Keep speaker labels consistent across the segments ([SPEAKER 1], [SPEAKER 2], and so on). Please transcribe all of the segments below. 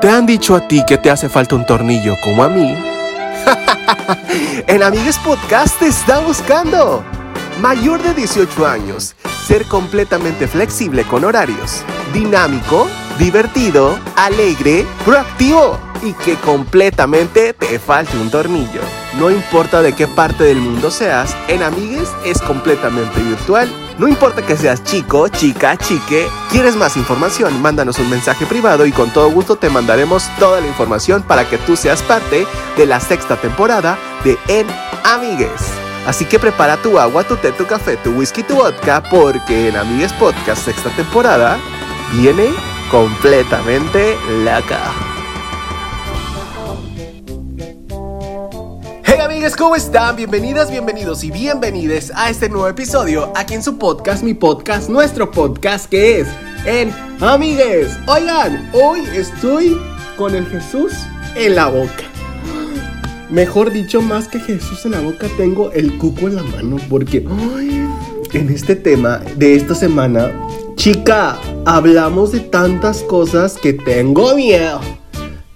[SPEAKER 1] ¿Te han dicho a ti que te hace falta un tornillo como a mí? en Amigues Podcast te está buscando. Mayor de 18 años, ser completamente flexible con horarios, dinámico, divertido, alegre, proactivo y que completamente te falte un tornillo. No importa de qué parte del mundo seas, en Amigues es completamente virtual. No importa que seas chico, chica, chique, quieres más información, mándanos un mensaje privado y con todo gusto te mandaremos toda la información para que tú seas parte de la sexta temporada de En Amigues. Así que prepara tu agua, tu té, tu café, tu whisky, tu vodka, porque en Amigues Podcast sexta temporada viene completamente loca. Hey amigues, ¿cómo están? Bienvenidas, bienvenidos y bienvenides a este nuevo episodio aquí en su podcast, mi podcast, nuestro podcast que es en Amigues. Oigan, hoy estoy con el Jesús en la boca. Mejor dicho, más que Jesús en la boca, tengo el cuco en la mano porque en este tema de esta semana, chica, hablamos de tantas cosas que tengo miedo.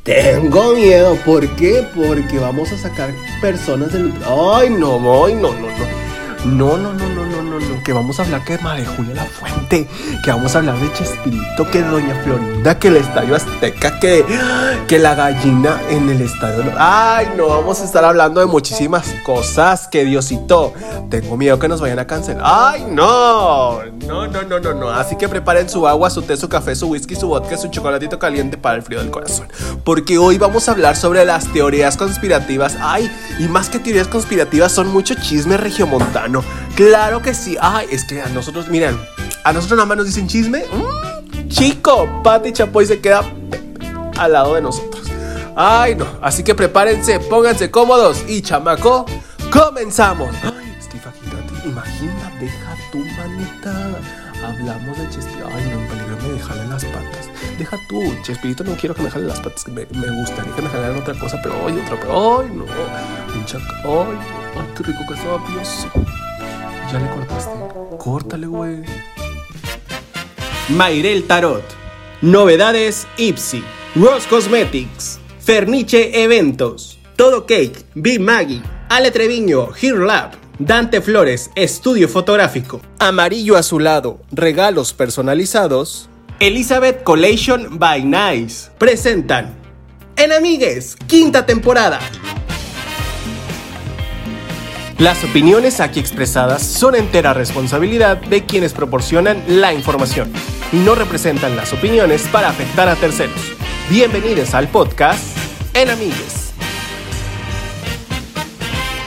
[SPEAKER 1] Tengo miedo, ¿por qué? Porque vamos a sacar personas del... Ay, no, ay, no, no, no. No, no, no, no, no, no, no. Que vamos a hablar que de María Julia La Fuente. Que vamos a hablar de Chespirito, que de Doña Florinda, que el Estadio Azteca, que, que la gallina en el Estadio... Ay, no, vamos a estar hablando de muchísimas cosas. Que Diosito, tengo miedo que nos vayan a cancelar. Ay, no. No, no, no, no, no. Así que preparen su agua, su té, su café, su whisky, su vodka, su chocolatito caliente para el frío del corazón. Porque hoy vamos a hablar sobre las teorías conspirativas. Ay, y más que teorías conspirativas, son mucho chisme regiomontano. Claro que sí. Ay, es que a nosotros, miren, a nosotros nada más nos dicen chisme. Mm, chico, Pati Chapoy se queda al lado de nosotros. Ay, no. Así que prepárense, pónganse cómodos y chamaco, comenzamos. Ay, es que imagínate, imagina, deja tu manita. Hablamos de Chespirito. Ay, no, en peligro me dejarle las patas. Deja tú, Chespirito, no quiero que me jale las patas. Me, me gustaría que me jalaran otra cosa, pero hoy otra. Pero, ay, no. Un chac. Ay, ay, qué rico que estaba Dios. Ya le cortaste. Güey.
[SPEAKER 2] Mairel Tarot. Novedades Ipsy. Rose Cosmetics. Ferniche Eventos. Todo Cake. Be Maggie. Ale Treviño. Here Lab. Dante Flores. Estudio Fotográfico.
[SPEAKER 1] Amarillo azulado. Regalos personalizados.
[SPEAKER 2] Elizabeth Collation by Nice. Presentan. En Amigues. Quinta temporada.
[SPEAKER 1] Las opiniones aquí expresadas son entera responsabilidad de quienes proporcionan la información y no representan las opiniones para afectar a terceros. Bienvenidos al podcast En Amigues.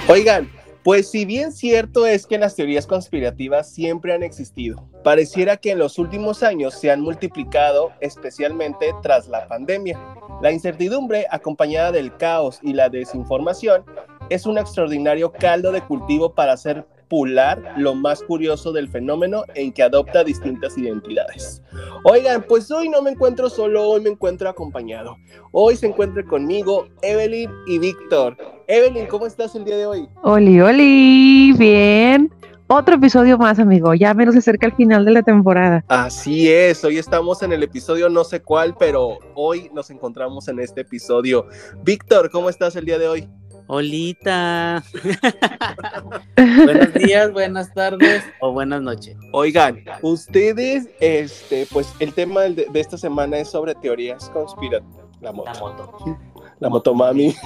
[SPEAKER 1] Oigan, pues si bien cierto es que las teorías conspirativas siempre han existido, pareciera que en los últimos años se han multiplicado, especialmente tras la pandemia. La incertidumbre, acompañada del caos y la desinformación, es un extraordinario caldo de cultivo para hacer pular lo más curioso del fenómeno en que adopta distintas identidades. Oigan, pues hoy no me encuentro solo, hoy me encuentro acompañado. Hoy se encuentra conmigo Evelyn y Víctor. Evelyn, ¿cómo estás el día de hoy?
[SPEAKER 3] Oli, oli, bien. Otro episodio más, amigo. Ya menos se acerca el final de la temporada.
[SPEAKER 1] Así es, hoy estamos en el episodio no sé cuál, pero hoy nos encontramos en este episodio. Víctor, ¿cómo estás el día de hoy?
[SPEAKER 4] Olita. Buenos días, buenas tardes o buenas noches.
[SPEAKER 1] Oigan, ustedes, este, pues el tema de, de esta semana es sobre teorías conspirativas. La moto.
[SPEAKER 4] La moto.
[SPEAKER 1] La motomami.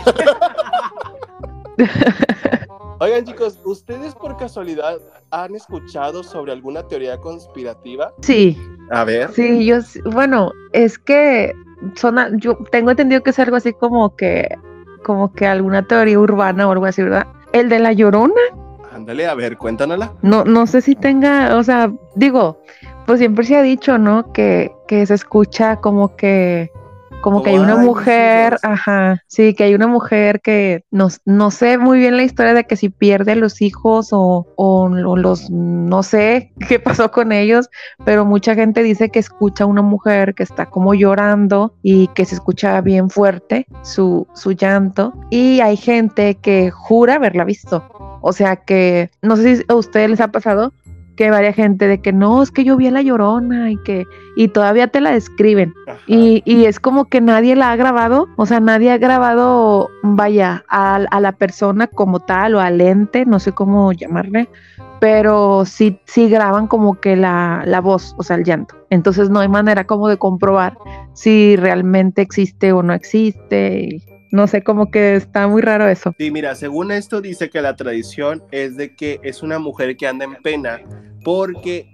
[SPEAKER 1] Oigan, chicos, ¿ustedes por casualidad han escuchado sobre alguna teoría conspirativa?
[SPEAKER 3] Sí,
[SPEAKER 1] A ver.
[SPEAKER 3] sí, yo, bueno, es que son, yo tengo entendido que es algo así como que, como que alguna teoría urbana o algo así, ¿verdad? El de la llorona,
[SPEAKER 1] Ándale, a ver, cuéntanosla.
[SPEAKER 3] no, no sé si tenga, o sea, digo, pues siempre se ha dicho, ¿no? Que, que se escucha como que, como que hay una
[SPEAKER 1] "Ay, mis
[SPEAKER 3] mujer,
[SPEAKER 1] hijos".
[SPEAKER 3] ajá, sí, que hay una mujer que no, no sé muy bien la historia de que si pierde a los hijos o, o, o los, no sé qué pasó con ellos, pero mucha gente dice que escucha a una mujer que está como llorando y que se escucha bien fuerte su, su llanto y hay gente que jura haberla visto. O sea que, no sé si a ustedes les ha pasado que varia gente de que no, es que yo vi a la llorona y que, y todavía te la describen. Y, y es como que nadie la ha grabado, o sea, nadie ha grabado, vaya, a, a la persona como tal o al ente, no sé cómo llamarle, pero sí, sí graban como que la, la voz, o sea, el llanto. Entonces no hay manera como de comprobar si realmente existe o no existe. No sé, como que está muy raro eso.
[SPEAKER 1] Sí, mira, según esto dice que la tradición es de que es una mujer que anda en pena porque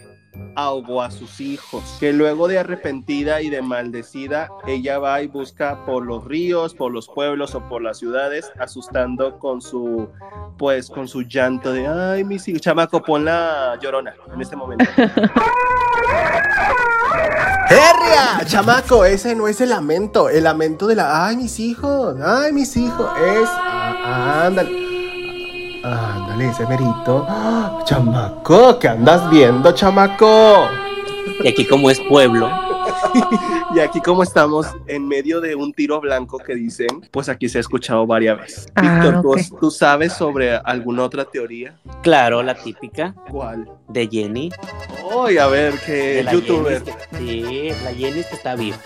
[SPEAKER 1] ahogó a sus hijos, que luego de arrepentida y de maldecida, ella va y busca por los ríos, por los pueblos o por las ciudades, asustando con su, pues, con su llanto de, ay, mis hijos, chamaco, pon la llorona en este momento. ¡Herria! Chamaco, ese no es el lamento, el lamento de la, ay, mis hijos, ay, mis hijos, es, ah, ándale. Ándale, ese merito. ¡Ah! Chamaco, ¿qué andas viendo, chamaco?
[SPEAKER 4] Y aquí como es pueblo,
[SPEAKER 1] Y aquí como estamos en medio de un tiro blanco que dicen, pues aquí se ha escuchado varias veces.
[SPEAKER 3] Ah,
[SPEAKER 1] Víctor, ¿tú-
[SPEAKER 3] ok.
[SPEAKER 1] ¿tú, sabes sobre alguna otra teoría?
[SPEAKER 4] claro, la típica
[SPEAKER 1] ¿Cuál?
[SPEAKER 4] de Jenny.
[SPEAKER 1] Uy, a ver,
[SPEAKER 4] de
[SPEAKER 1] qué
[SPEAKER 4] la
[SPEAKER 1] youtuber.
[SPEAKER 4] Jenny que- sí, la Jenny que está viva.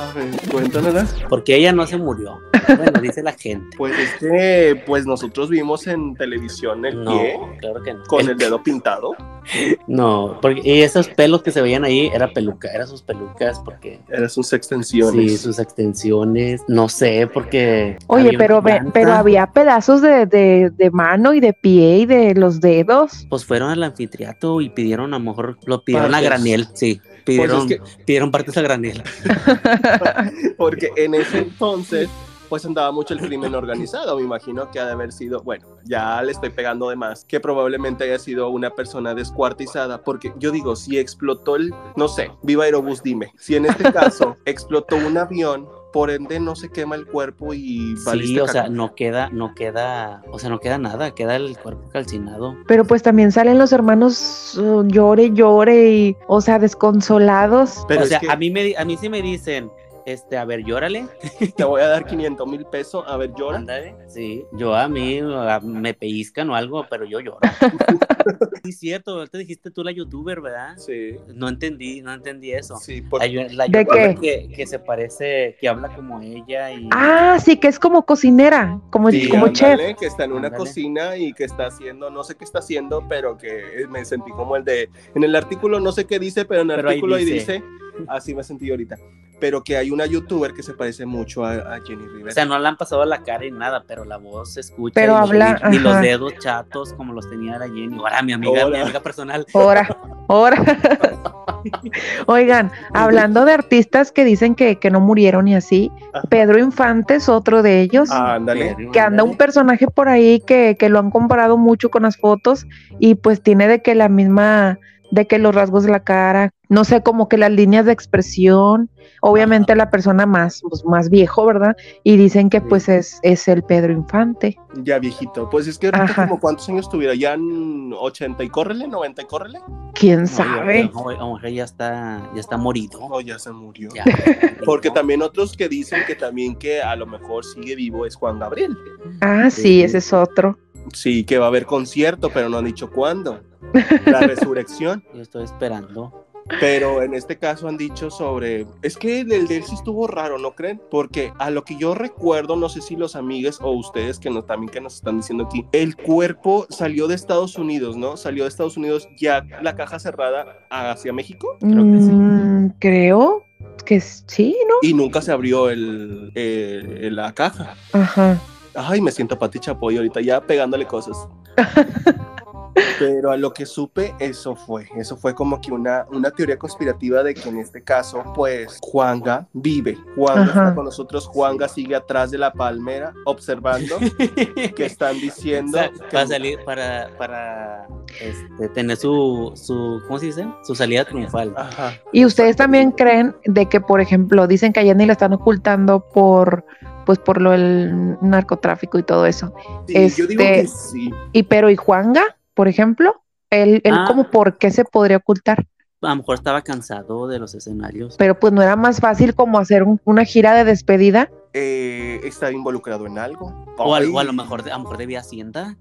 [SPEAKER 1] A ver, cuéntanosla.
[SPEAKER 4] Porque ella no se murió. Bueno, dice la gente.
[SPEAKER 1] Pues es que pues nosotros vimos en televisión el
[SPEAKER 4] No,
[SPEAKER 1] pie
[SPEAKER 4] claro que no.
[SPEAKER 1] con
[SPEAKER 4] El-
[SPEAKER 1] el dedo pintado.
[SPEAKER 4] No, porque y esos pelos que se veían ahí era peluca, eran sus pelucas porque
[SPEAKER 1] Eran sus extensiones.
[SPEAKER 4] sí, sus extensiones, no sé, porque
[SPEAKER 3] Oye, pero,
[SPEAKER 4] planta,
[SPEAKER 3] pero había pedazos de, de, de mano y de pie y de los dedos.
[SPEAKER 4] pues fueron al anfiteatro y pidieron a lo mejor lo pidieron a granel, sí,
[SPEAKER 1] Pues
[SPEAKER 4] pidieron
[SPEAKER 1] es que
[SPEAKER 4] pidieron partes a granel.
[SPEAKER 1] Porque en ese entonces, pues andaba mucho el crimen organizado. Me imagino que ha de haber sido, bueno, ya le estoy pegando de más, que probablemente haya sido una persona descuartizada. Porque yo digo, si explotó el, no sé, viva Aerobús, dime, si en este caso explotó un avión, por ende no se quema el cuerpo y
[SPEAKER 4] Sí, o sea, no queda no queda, o sea, no queda nada, queda el cuerpo calcinado.
[SPEAKER 3] Pero pues también salen los hermanos uh, llore, llore y, o sea, desconsolados.
[SPEAKER 1] Pero
[SPEAKER 4] o
[SPEAKER 1] es
[SPEAKER 4] sea,
[SPEAKER 1] que
[SPEAKER 4] a mí me a mí sí me dicen este, a ver, llórale.
[SPEAKER 1] te voy a dar 500 mil pesos, a ver, llora.
[SPEAKER 4] Ándale. Sí, yo a mí a- me pellizcan o algo, pero yo lloro. sí, cierto, ahorita dijiste tú la youtuber, ¿verdad?
[SPEAKER 1] Sí,
[SPEAKER 4] No entendí, no entendí eso.
[SPEAKER 1] sí, por-
[SPEAKER 4] Hay una- la
[SPEAKER 3] ¿De
[SPEAKER 4] youtuber
[SPEAKER 3] qué?
[SPEAKER 4] Que, que se parece, que habla como ella y...
[SPEAKER 3] Ah, sí, que es como cocinera, como,
[SPEAKER 1] Sí,
[SPEAKER 3] como chef.
[SPEAKER 1] ándale, que está en una
[SPEAKER 4] Ándale.
[SPEAKER 1] cocina y que está haciendo, no sé qué está haciendo, pero que me sentí como el de, en el artículo no sé qué dice, pero en el
[SPEAKER 4] Pero ahí
[SPEAKER 1] artículo ahí
[SPEAKER 4] dice.
[SPEAKER 1] dice, así me sentí ahorita, pero que hay una youtuber que se parece mucho a, a Jenny Rivera.
[SPEAKER 4] O sea, no le han pasado la cara y nada, pero la voz se escucha.
[SPEAKER 3] Pero
[SPEAKER 4] y los-
[SPEAKER 3] habla,
[SPEAKER 4] y, y los
[SPEAKER 3] ajá.
[SPEAKER 4] dedos chatos como los tenía la Jenny. Ahora mi amiga,
[SPEAKER 1] Hola.
[SPEAKER 4] mi amiga personal.
[SPEAKER 3] Ahora, ahora. Oigan, hablando de artistas que dicen que, que no murieron y así,
[SPEAKER 1] Ajá.
[SPEAKER 3] Pedro Infante es otro de ellos.
[SPEAKER 1] Ándale.
[SPEAKER 4] Pero,
[SPEAKER 3] que anda un
[SPEAKER 4] ándale.
[SPEAKER 3] personaje por ahí que, que lo han comparado mucho con las fotos y pues tiene de que la misma, de que los rasgos de la cara, no sé, como que las líneas de expresión, obviamente la persona más, pues, más viejo, ¿verdad? Y dicen que
[SPEAKER 1] Sí.
[SPEAKER 3] pues es, es el Pedro Infante.
[SPEAKER 1] Ya viejito, pues es que ahorita
[SPEAKER 3] Ajá.
[SPEAKER 1] como cuántos años tuviera, ya en 80 y córrele, 90 y córrele,
[SPEAKER 3] ¿Quién
[SPEAKER 4] No,
[SPEAKER 3] sabe?
[SPEAKER 4] a ya está, ya está morido.
[SPEAKER 1] o ya se murió.
[SPEAKER 4] Ya,
[SPEAKER 1] Porque
[SPEAKER 4] no.
[SPEAKER 1] también otros que dicen que también que a lo mejor sigue vivo es Juan Gabriel.
[SPEAKER 3] Ah, sí,
[SPEAKER 4] Sí.
[SPEAKER 3] ese es otro.
[SPEAKER 1] Sí, que va a haber concierto, pero no han dicho cuándo. La resurrección.
[SPEAKER 4] Yo estoy esperando.
[SPEAKER 1] Pero en este caso han dicho sobre. Es que el de él sí estuvo raro, ¿no creen? Porque a lo que yo recuerdo, no sé si los amigos o ustedes que nos, también que nos están diciendo aquí, el cuerpo salió de Estados Unidos, ¿no? Salió de Estados Unidos ya la caja cerrada hacia México
[SPEAKER 4] Creo que sí.
[SPEAKER 3] Mm, creo que sí, ¿no?
[SPEAKER 1] y nunca se abrió el, eh, la caja.
[SPEAKER 3] Ajá.
[SPEAKER 1] Ay, me siento Pati Chapoy ahorita ya pegándole cosas. Pero a lo que supe, eso fue. Eso fue como que una, una teoría conspirativa de que en este caso, pues, Juanga vive. Juanga
[SPEAKER 3] Ajá.
[SPEAKER 1] está con nosotros. Juanga sigue atrás de la palmera, observando que están
[SPEAKER 4] O
[SPEAKER 1] diciendo.
[SPEAKER 4] sea,
[SPEAKER 1] que-
[SPEAKER 4] para salir, para, para este, tener su, su, ¿cómo se dice? Su salida triunfal.
[SPEAKER 1] Ajá.
[SPEAKER 3] Y ustedes también creen de que, por ejemplo, dicen que a Jenny la están ocultando por, pues, por lo del narcotráfico y todo eso.
[SPEAKER 1] Sí, yo digo
[SPEAKER 3] Este-
[SPEAKER 1] que sí.
[SPEAKER 3] Y pero y Juanga, por ejemplo, él, él
[SPEAKER 4] Ah.
[SPEAKER 3] como por qué se podría ocultar.
[SPEAKER 4] A lo mejor estaba cansado de los escenarios.
[SPEAKER 3] Pero pues no era más fácil como hacer un- una gira de despedida.
[SPEAKER 1] Eh, está involucrado en algo.
[SPEAKER 4] O a,
[SPEAKER 1] Ay,
[SPEAKER 4] o a lo mejor, a lo mejor debía Hacienda.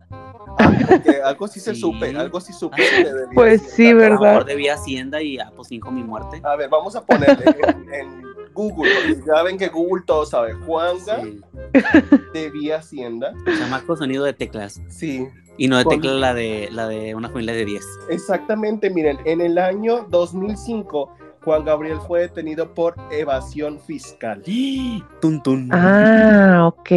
[SPEAKER 1] porque algo sí se
[SPEAKER 4] Sí.
[SPEAKER 1] supe, algo sí supe.
[SPEAKER 4] Ah.
[SPEAKER 1] que
[SPEAKER 3] Pues
[SPEAKER 1] Hacienda.
[SPEAKER 3] sí,
[SPEAKER 4] A lo
[SPEAKER 3] ¿verdad?
[SPEAKER 4] mejor debía Hacienda y ah, pues finco mi muerte.
[SPEAKER 1] A ver, vamos a ponerle en, en Google, ya ven que Google todo sabe. Juanga
[SPEAKER 4] Sí.
[SPEAKER 1] debía Hacienda.
[SPEAKER 4] Chamaco sonido de teclas.
[SPEAKER 1] Sí,
[SPEAKER 4] Y no de
[SPEAKER 1] Con-
[SPEAKER 4] teclas la de la de una familia de 10.
[SPEAKER 1] exactamente. Miren, en el año 2005, Juan Gabriel fue detenido por evasión fiscal.
[SPEAKER 4] Tun tun.
[SPEAKER 3] Ah, ok.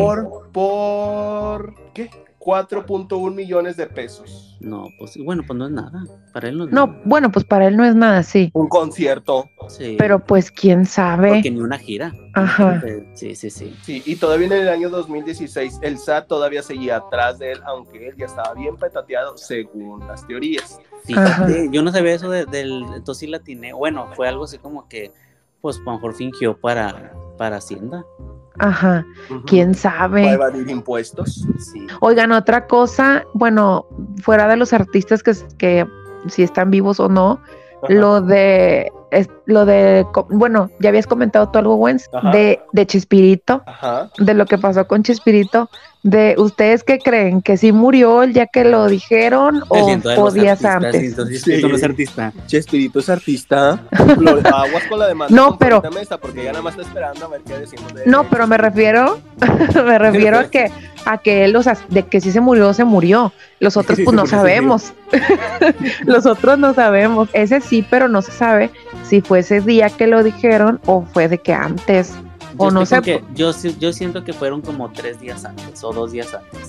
[SPEAKER 1] Por, por, ¿qué? 4.1 millones de pesos.
[SPEAKER 4] No, pues bueno, pues no es nada. Para él no es
[SPEAKER 3] No,
[SPEAKER 4] nada.
[SPEAKER 3] bueno, pues para él no es nada, sí.
[SPEAKER 1] Un concierto.
[SPEAKER 4] Sí.
[SPEAKER 3] Pero pues quién sabe.
[SPEAKER 4] Porque ni una gira.
[SPEAKER 3] Ajá.
[SPEAKER 4] Sí, sí, sí.
[SPEAKER 1] Sí, y todavía en el año 2016 el SAT todavía seguía atrás de él, aunque él ya estaba bien petateado según las teorías.
[SPEAKER 4] Fíjate, yo no sabía eso de- del. Entonces sí la atiné. Bueno, fue algo así como que, pues a lo mejor fingió para, para Hacienda.
[SPEAKER 3] Ajá. Quién sabe.
[SPEAKER 1] evadir impuestos.
[SPEAKER 4] Sí.
[SPEAKER 3] Oigan, otra cosa, bueno, fuera de los artistas que, que si están vivos o no,
[SPEAKER 1] Ajá.
[SPEAKER 3] lo de es- lo de bueno, ya habías comentado tú algo, Wens, de, de Chispirito,
[SPEAKER 1] Ajá.
[SPEAKER 3] de lo que pasó con Chispirito, de ustedes qué creen, que sí murió el día que lo dijeron o podías
[SPEAKER 4] artistas,
[SPEAKER 3] antes.
[SPEAKER 4] Sí. Espíritu no es artista.
[SPEAKER 1] Che, Espíritu es artista. Flor- Aguas con la demanda.
[SPEAKER 3] No, pero-
[SPEAKER 1] Florita Mesa, porque ya nada más está esperando a ver qué decimos de
[SPEAKER 3] No, pero me refiero, me refiero a que a que él, o sea, de que sí se murió, se murió. Los otros pues no sabemos. Los otros no sabemos. Ese sí, pero no se sabe si fue ese día que lo dijeron o fue de que antes. O no sé,
[SPEAKER 4] que- yo, yo siento que fueron como tres días antes o dos días antes.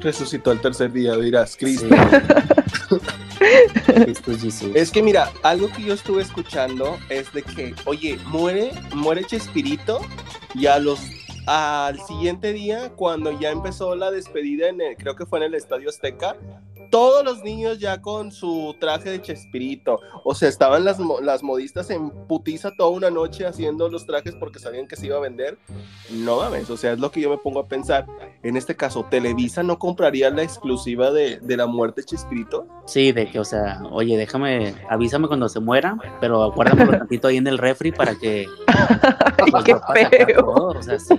[SPEAKER 1] Resucitó el tercer día, dirás, Cristo.
[SPEAKER 4] Sí. Cristo Jesús.
[SPEAKER 1] Es que mira, algo que yo estuve escuchando es de que, oye, muere, muere Chespirito y a los al siguiente día, cuando ya empezó la despedida en el, creo que fue en el Estadio Azteca, todos los niños ya con su traje de Chespirito. O sea, estaban las, las modistas en putiza toda una noche haciendo los trajes porque sabían que se iba a vender. No mames, o sea, es lo que yo me pongo a pensar. En este caso, ¿Televisa no compraría la exclusiva de, de la muerte de Chespirito?
[SPEAKER 4] Sí, de que, o sea, oye, déjame, avísame cuando se muera, pero acuérdamelo tantito ahí en el refri para que.
[SPEAKER 3] Ay,
[SPEAKER 4] pues,
[SPEAKER 3] qué feo.
[SPEAKER 4] todo, o sea, sí.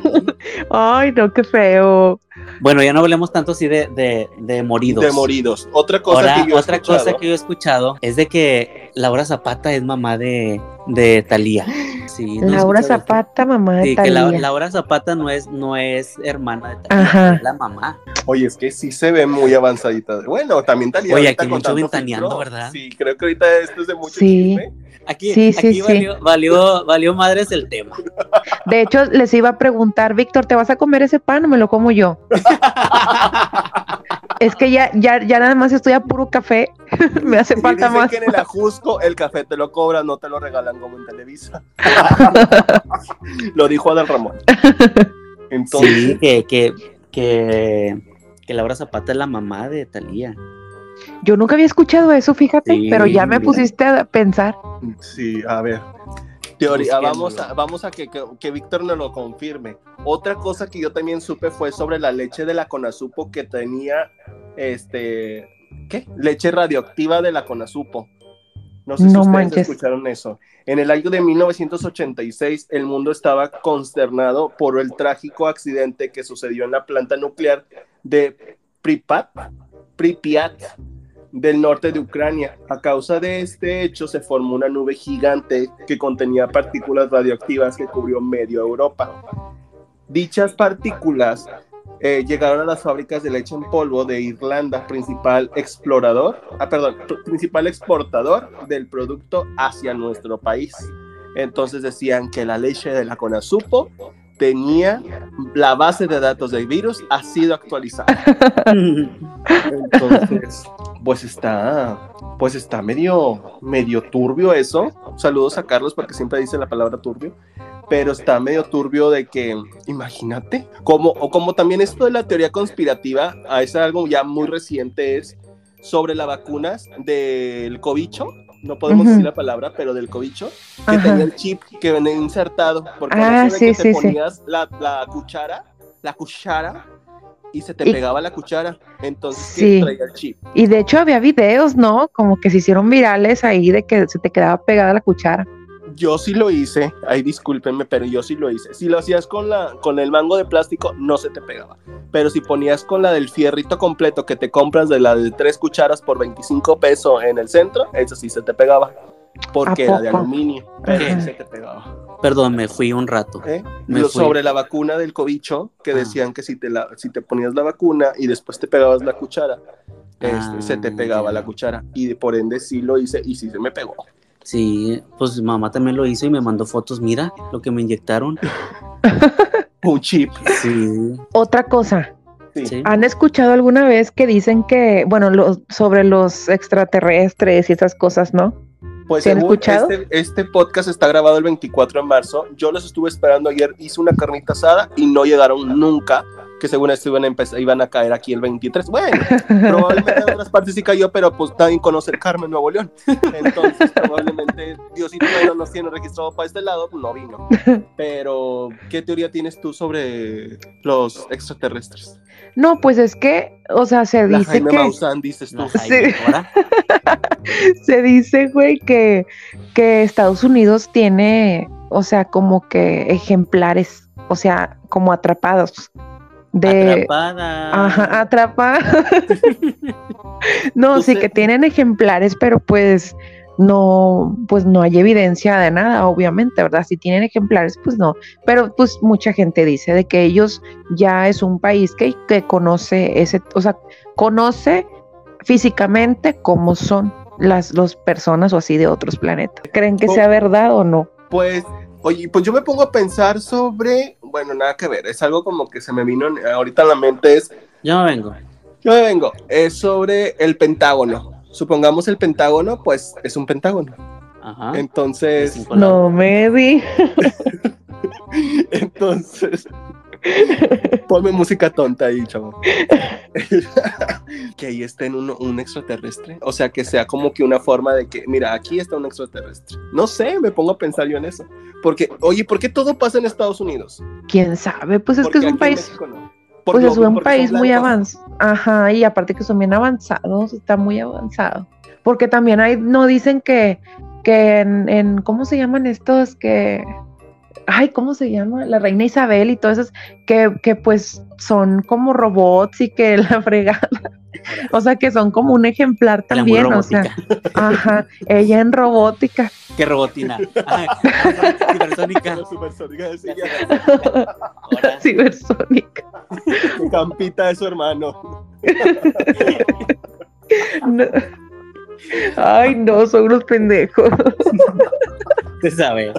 [SPEAKER 3] Ay, no, qué feo.
[SPEAKER 4] Bueno, ya no hablemos tanto así de, de, de moridos.
[SPEAKER 1] De moridos. Otra cosa
[SPEAKER 4] Ahora,
[SPEAKER 1] que yo he
[SPEAKER 4] otra
[SPEAKER 1] escuchado-
[SPEAKER 4] cosa que yo he escuchado es de que Laura Zapata es mamá de, de Talía. Sí, ¿no
[SPEAKER 3] Laura? Zapata, mamá de
[SPEAKER 4] Sí, que la-. Laura Zapata no es, no es hermana de Talía,
[SPEAKER 3] Ajá.
[SPEAKER 4] es la mamá.
[SPEAKER 1] Oye, es que sí se ve muy avanzadita. Bueno, también Talía.
[SPEAKER 4] Oye, aquí mucho ventaneando. ¿verdad?
[SPEAKER 1] Sí, creo que ahorita esto es de mucho
[SPEAKER 3] Sí.
[SPEAKER 1] chisme.
[SPEAKER 4] Aquí,
[SPEAKER 3] Sí, sí,
[SPEAKER 4] aquí
[SPEAKER 3] sí.
[SPEAKER 4] Valió, valió, valió madres el tema.
[SPEAKER 3] De hecho, les iba a preguntar, Víctor, ¿te vas a comer ese pan o me lo como yo? es que ya, ya, ya nada más estoy a puro café. me hace
[SPEAKER 1] Y
[SPEAKER 3] falta
[SPEAKER 1] dicen
[SPEAKER 3] más.
[SPEAKER 1] que en el Ajusco el café te lo cobran, no te lo regalan como en Televisa. lo dijo Adal Ramón. Entonces,
[SPEAKER 4] Sí, que, que, que, que Laura Zapata es la mamá de Talía.
[SPEAKER 3] Yo nunca había escuchado eso, fíjate,
[SPEAKER 4] Sí,
[SPEAKER 3] pero ya me
[SPEAKER 4] mira.
[SPEAKER 3] pusiste a pensar.
[SPEAKER 1] sí, a ver. Teoría,
[SPEAKER 4] Busquémoslo.
[SPEAKER 1] vamos a, vamos a que, que, que Víctor nos lo confirme. Otra cosa que yo también supe fue sobre la leche de la Conasupo que tenía, este, ¿qué? Leche radioactiva de la Conasupo. No sé si
[SPEAKER 3] No
[SPEAKER 1] ustedes
[SPEAKER 3] manches.
[SPEAKER 1] escucharon eso. En el año de 1986, el mundo estaba consternado por el trágico accidente que sucedió en la planta nuclear de Pripyat, Pripyat del norte de Ucrania. A causa de este hecho se formó una nube gigante que contenía partículas radioactivas que cubrió medio Europa. Dichas partículas eh, llegaron a las fábricas de leche en polvo de Irlanda, principal explorador, ah, perdón, pr- principal exportador del producto hacia nuestro país. Entonces decían que la leche de la Conasupo tenía la base de datos del virus ha sido actualizada. Entonces, pues está, pues está medio, medio turbio eso. Saludos a Carlos porque siempre dice la palabra turbio, pero está medio turbio de que, imagínate, como, o como también esto de la teoría conspirativa, es algo ya muy reciente, es sobre las vacunas del cobicho. No podemos decir la palabra, pero del cobicho, que
[SPEAKER 3] Ajá.
[SPEAKER 1] tenía el chip que venía insertado. Porque
[SPEAKER 3] Ah, sí,
[SPEAKER 1] que
[SPEAKER 3] sí,
[SPEAKER 1] te
[SPEAKER 3] sí.
[SPEAKER 1] ponías la, la cuchara, la cuchara, y se te
[SPEAKER 3] Y-
[SPEAKER 1] pegaba la cuchara. Entonces, que traía el chip.
[SPEAKER 3] Y de hecho había videos, ¿no? Como que se hicieron virales ahí de que se te quedaba pegada la cuchara.
[SPEAKER 1] Yo sí lo hice, ay discúlpenme, pero yo sí lo hice. Si lo hacías con la con el mango de plástico, no se te pegaba. Pero si ponías con la del fierrito completo que te compras de la de tres cucharas por 25 pesos en el centro, eso sí se te pegaba. Porque
[SPEAKER 3] ¿A
[SPEAKER 1] era de aluminio, pero sí se te pegaba.
[SPEAKER 4] Perdón, me fui un rato.
[SPEAKER 1] ¿eh?
[SPEAKER 4] Me
[SPEAKER 1] Lo-
[SPEAKER 4] fui.
[SPEAKER 1] sobre la vacuna del cobicho, que
[SPEAKER 4] Ah.
[SPEAKER 1] decían que si te, la, si te ponías la vacuna y después te pegabas la cuchara, este,
[SPEAKER 4] Ah,
[SPEAKER 1] se te pegaba
[SPEAKER 4] ya.
[SPEAKER 1] la cuchara. Y por ende sí lo hice y sí se me pegó.
[SPEAKER 4] Sí, pues mamá también lo hizo y me mandó fotos. Mira lo que me inyectaron.
[SPEAKER 1] Un chip.
[SPEAKER 4] Sí,
[SPEAKER 3] Otra cosa,
[SPEAKER 1] Sí.
[SPEAKER 3] ¿han escuchado alguna vez que dicen que, bueno, los, sobre los extraterrestres y esas cosas, ¿no?
[SPEAKER 1] Pues
[SPEAKER 3] ¿Sí han
[SPEAKER 1] según
[SPEAKER 3] escuchado?
[SPEAKER 1] Este, este podcast está grabado el 24 de marzo. Yo los estuve esperando ayer, hice una carnita asada y no llegaron nunca. Que según esto iban a, empezar, iban a caer aquí el 23. Bueno, probablemente en otras partes sí cayó, pero pues nadie conoce el Carmen, Nuevo León. Entonces, probablemente Diosito no nos tiene registrado para este lado, no vino. Pero, ¿qué teoría tienes tú sobre los extraterrestres?
[SPEAKER 3] No, pues es que, o sea, se
[SPEAKER 1] La
[SPEAKER 3] dice
[SPEAKER 1] Jaime
[SPEAKER 3] que
[SPEAKER 1] Maussan, dices tú.
[SPEAKER 4] Cora.
[SPEAKER 3] se dice, güey, que, que Estados Unidos tiene, o sea, como que ejemplares, o sea, como atrapados. De,
[SPEAKER 4] Atrapada.
[SPEAKER 3] Ajá, atrapa. no,
[SPEAKER 1] Pues,
[SPEAKER 3] sí que tienen ejemplares, pero pues no, pues no hay evidencia de nada, obviamente, ¿verdad? Si tienen ejemplares, pues no. Pero pues mucha gente dice de que ellos ya es un país que, que conoce ese, o sea, conoce físicamente cómo son las dos personas o así de otros planetas. ¿Creen que
[SPEAKER 1] Oh.
[SPEAKER 3] sea verdad o no?
[SPEAKER 1] Pues, oye, pues yo me pongo a pensar sobre, bueno, nada que ver, es algo como que se me vino en- ahorita a la mente, es,
[SPEAKER 4] Yo vengo.
[SPEAKER 1] yo me vengo, es sobre el Pentágono. Supongamos el Pentágono, pues es un Pentágono.
[SPEAKER 4] Ajá.
[SPEAKER 1] Entonces.
[SPEAKER 3] No me di.
[SPEAKER 1] entonces, ponme música tonta ahí, chavo. que ahí esté en un, un extraterrestre. O sea, que sea como que una forma de que, mira, aquí está un extraterrestre. No sé, me pongo a pensar yo en eso. Porque, oye, ¿por qué todo pasa en Estados Unidos?
[SPEAKER 3] ¿Quién sabe? Pues es que es un país Pues es un país muy avanzado. Ajá, y aparte que son bien avanzados, está muy avanzado. Porque también hay, no dicen que, que en, en- ¿cómo se llaman estos? Que, ay, ¿cómo se llama? La reina Isabel y todas esas, que, que pues son como robots y que la fregada. O sea, que son como un ejemplar también, o sea, ajá, ella en robótica.
[SPEAKER 4] ¿Qué robotina? Cibersónica.
[SPEAKER 1] Sí, ya.
[SPEAKER 4] cibersónica.
[SPEAKER 3] Cibersónica.
[SPEAKER 1] Campita de su hermano.
[SPEAKER 3] No. Ay, no, son unos pendejos.
[SPEAKER 4] se sabe.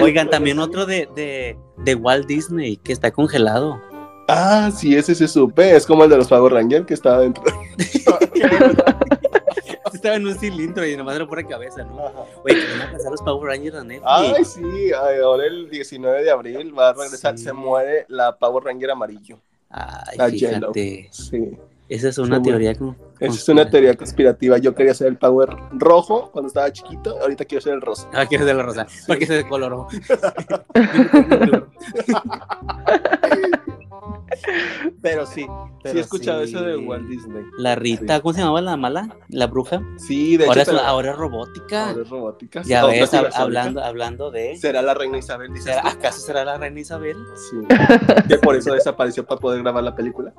[SPEAKER 4] Oigan, también otro de, de, de Walt Disney que está congelado.
[SPEAKER 1] Ah, sí, ese se supe. Es como el de los Power Rangers que estaba dentro.
[SPEAKER 4] Estaba en un cilindro y nomás era pura cabeza, ¿no? Oye, que van a pasar los Power Rangers a Netflix.
[SPEAKER 1] Ay, sí, ay, ahora el 19 de abril va a regresar.
[SPEAKER 4] Sí.
[SPEAKER 1] Se muere la Power Ranger amarillo.
[SPEAKER 4] Ay,
[SPEAKER 1] la Yellow.
[SPEAKER 4] fíjate.
[SPEAKER 1] Sí.
[SPEAKER 4] Esa es una teoría como.
[SPEAKER 1] Esa es una teoría conspirativa. Yo quería ser el Power rojo cuando estaba chiquito. Ahorita quiero ser el rosa.
[SPEAKER 4] Ah, quiero de la rosa. Porque se decoloró.
[SPEAKER 1] Pero sí, sí
[SPEAKER 4] Pero
[SPEAKER 1] he escuchado
[SPEAKER 4] sí.
[SPEAKER 1] eso de Walt Disney.
[SPEAKER 4] La Rita,
[SPEAKER 1] Sí.
[SPEAKER 4] ¿cómo se llamaba la mala? La bruja.
[SPEAKER 1] Sí, de hecho.
[SPEAKER 4] Ahora es,
[SPEAKER 1] pero-
[SPEAKER 4] ahora es robótica.
[SPEAKER 1] ahora es robótica.
[SPEAKER 4] Ya
[SPEAKER 1] Otra
[SPEAKER 4] ves, hablando, hablando de.
[SPEAKER 1] ¿Será la reina Isabel? Dices
[SPEAKER 4] ¿será-? ¿Acaso será la reina Isabel?
[SPEAKER 1] Sí. Que por eso desapareció para poder grabar la película.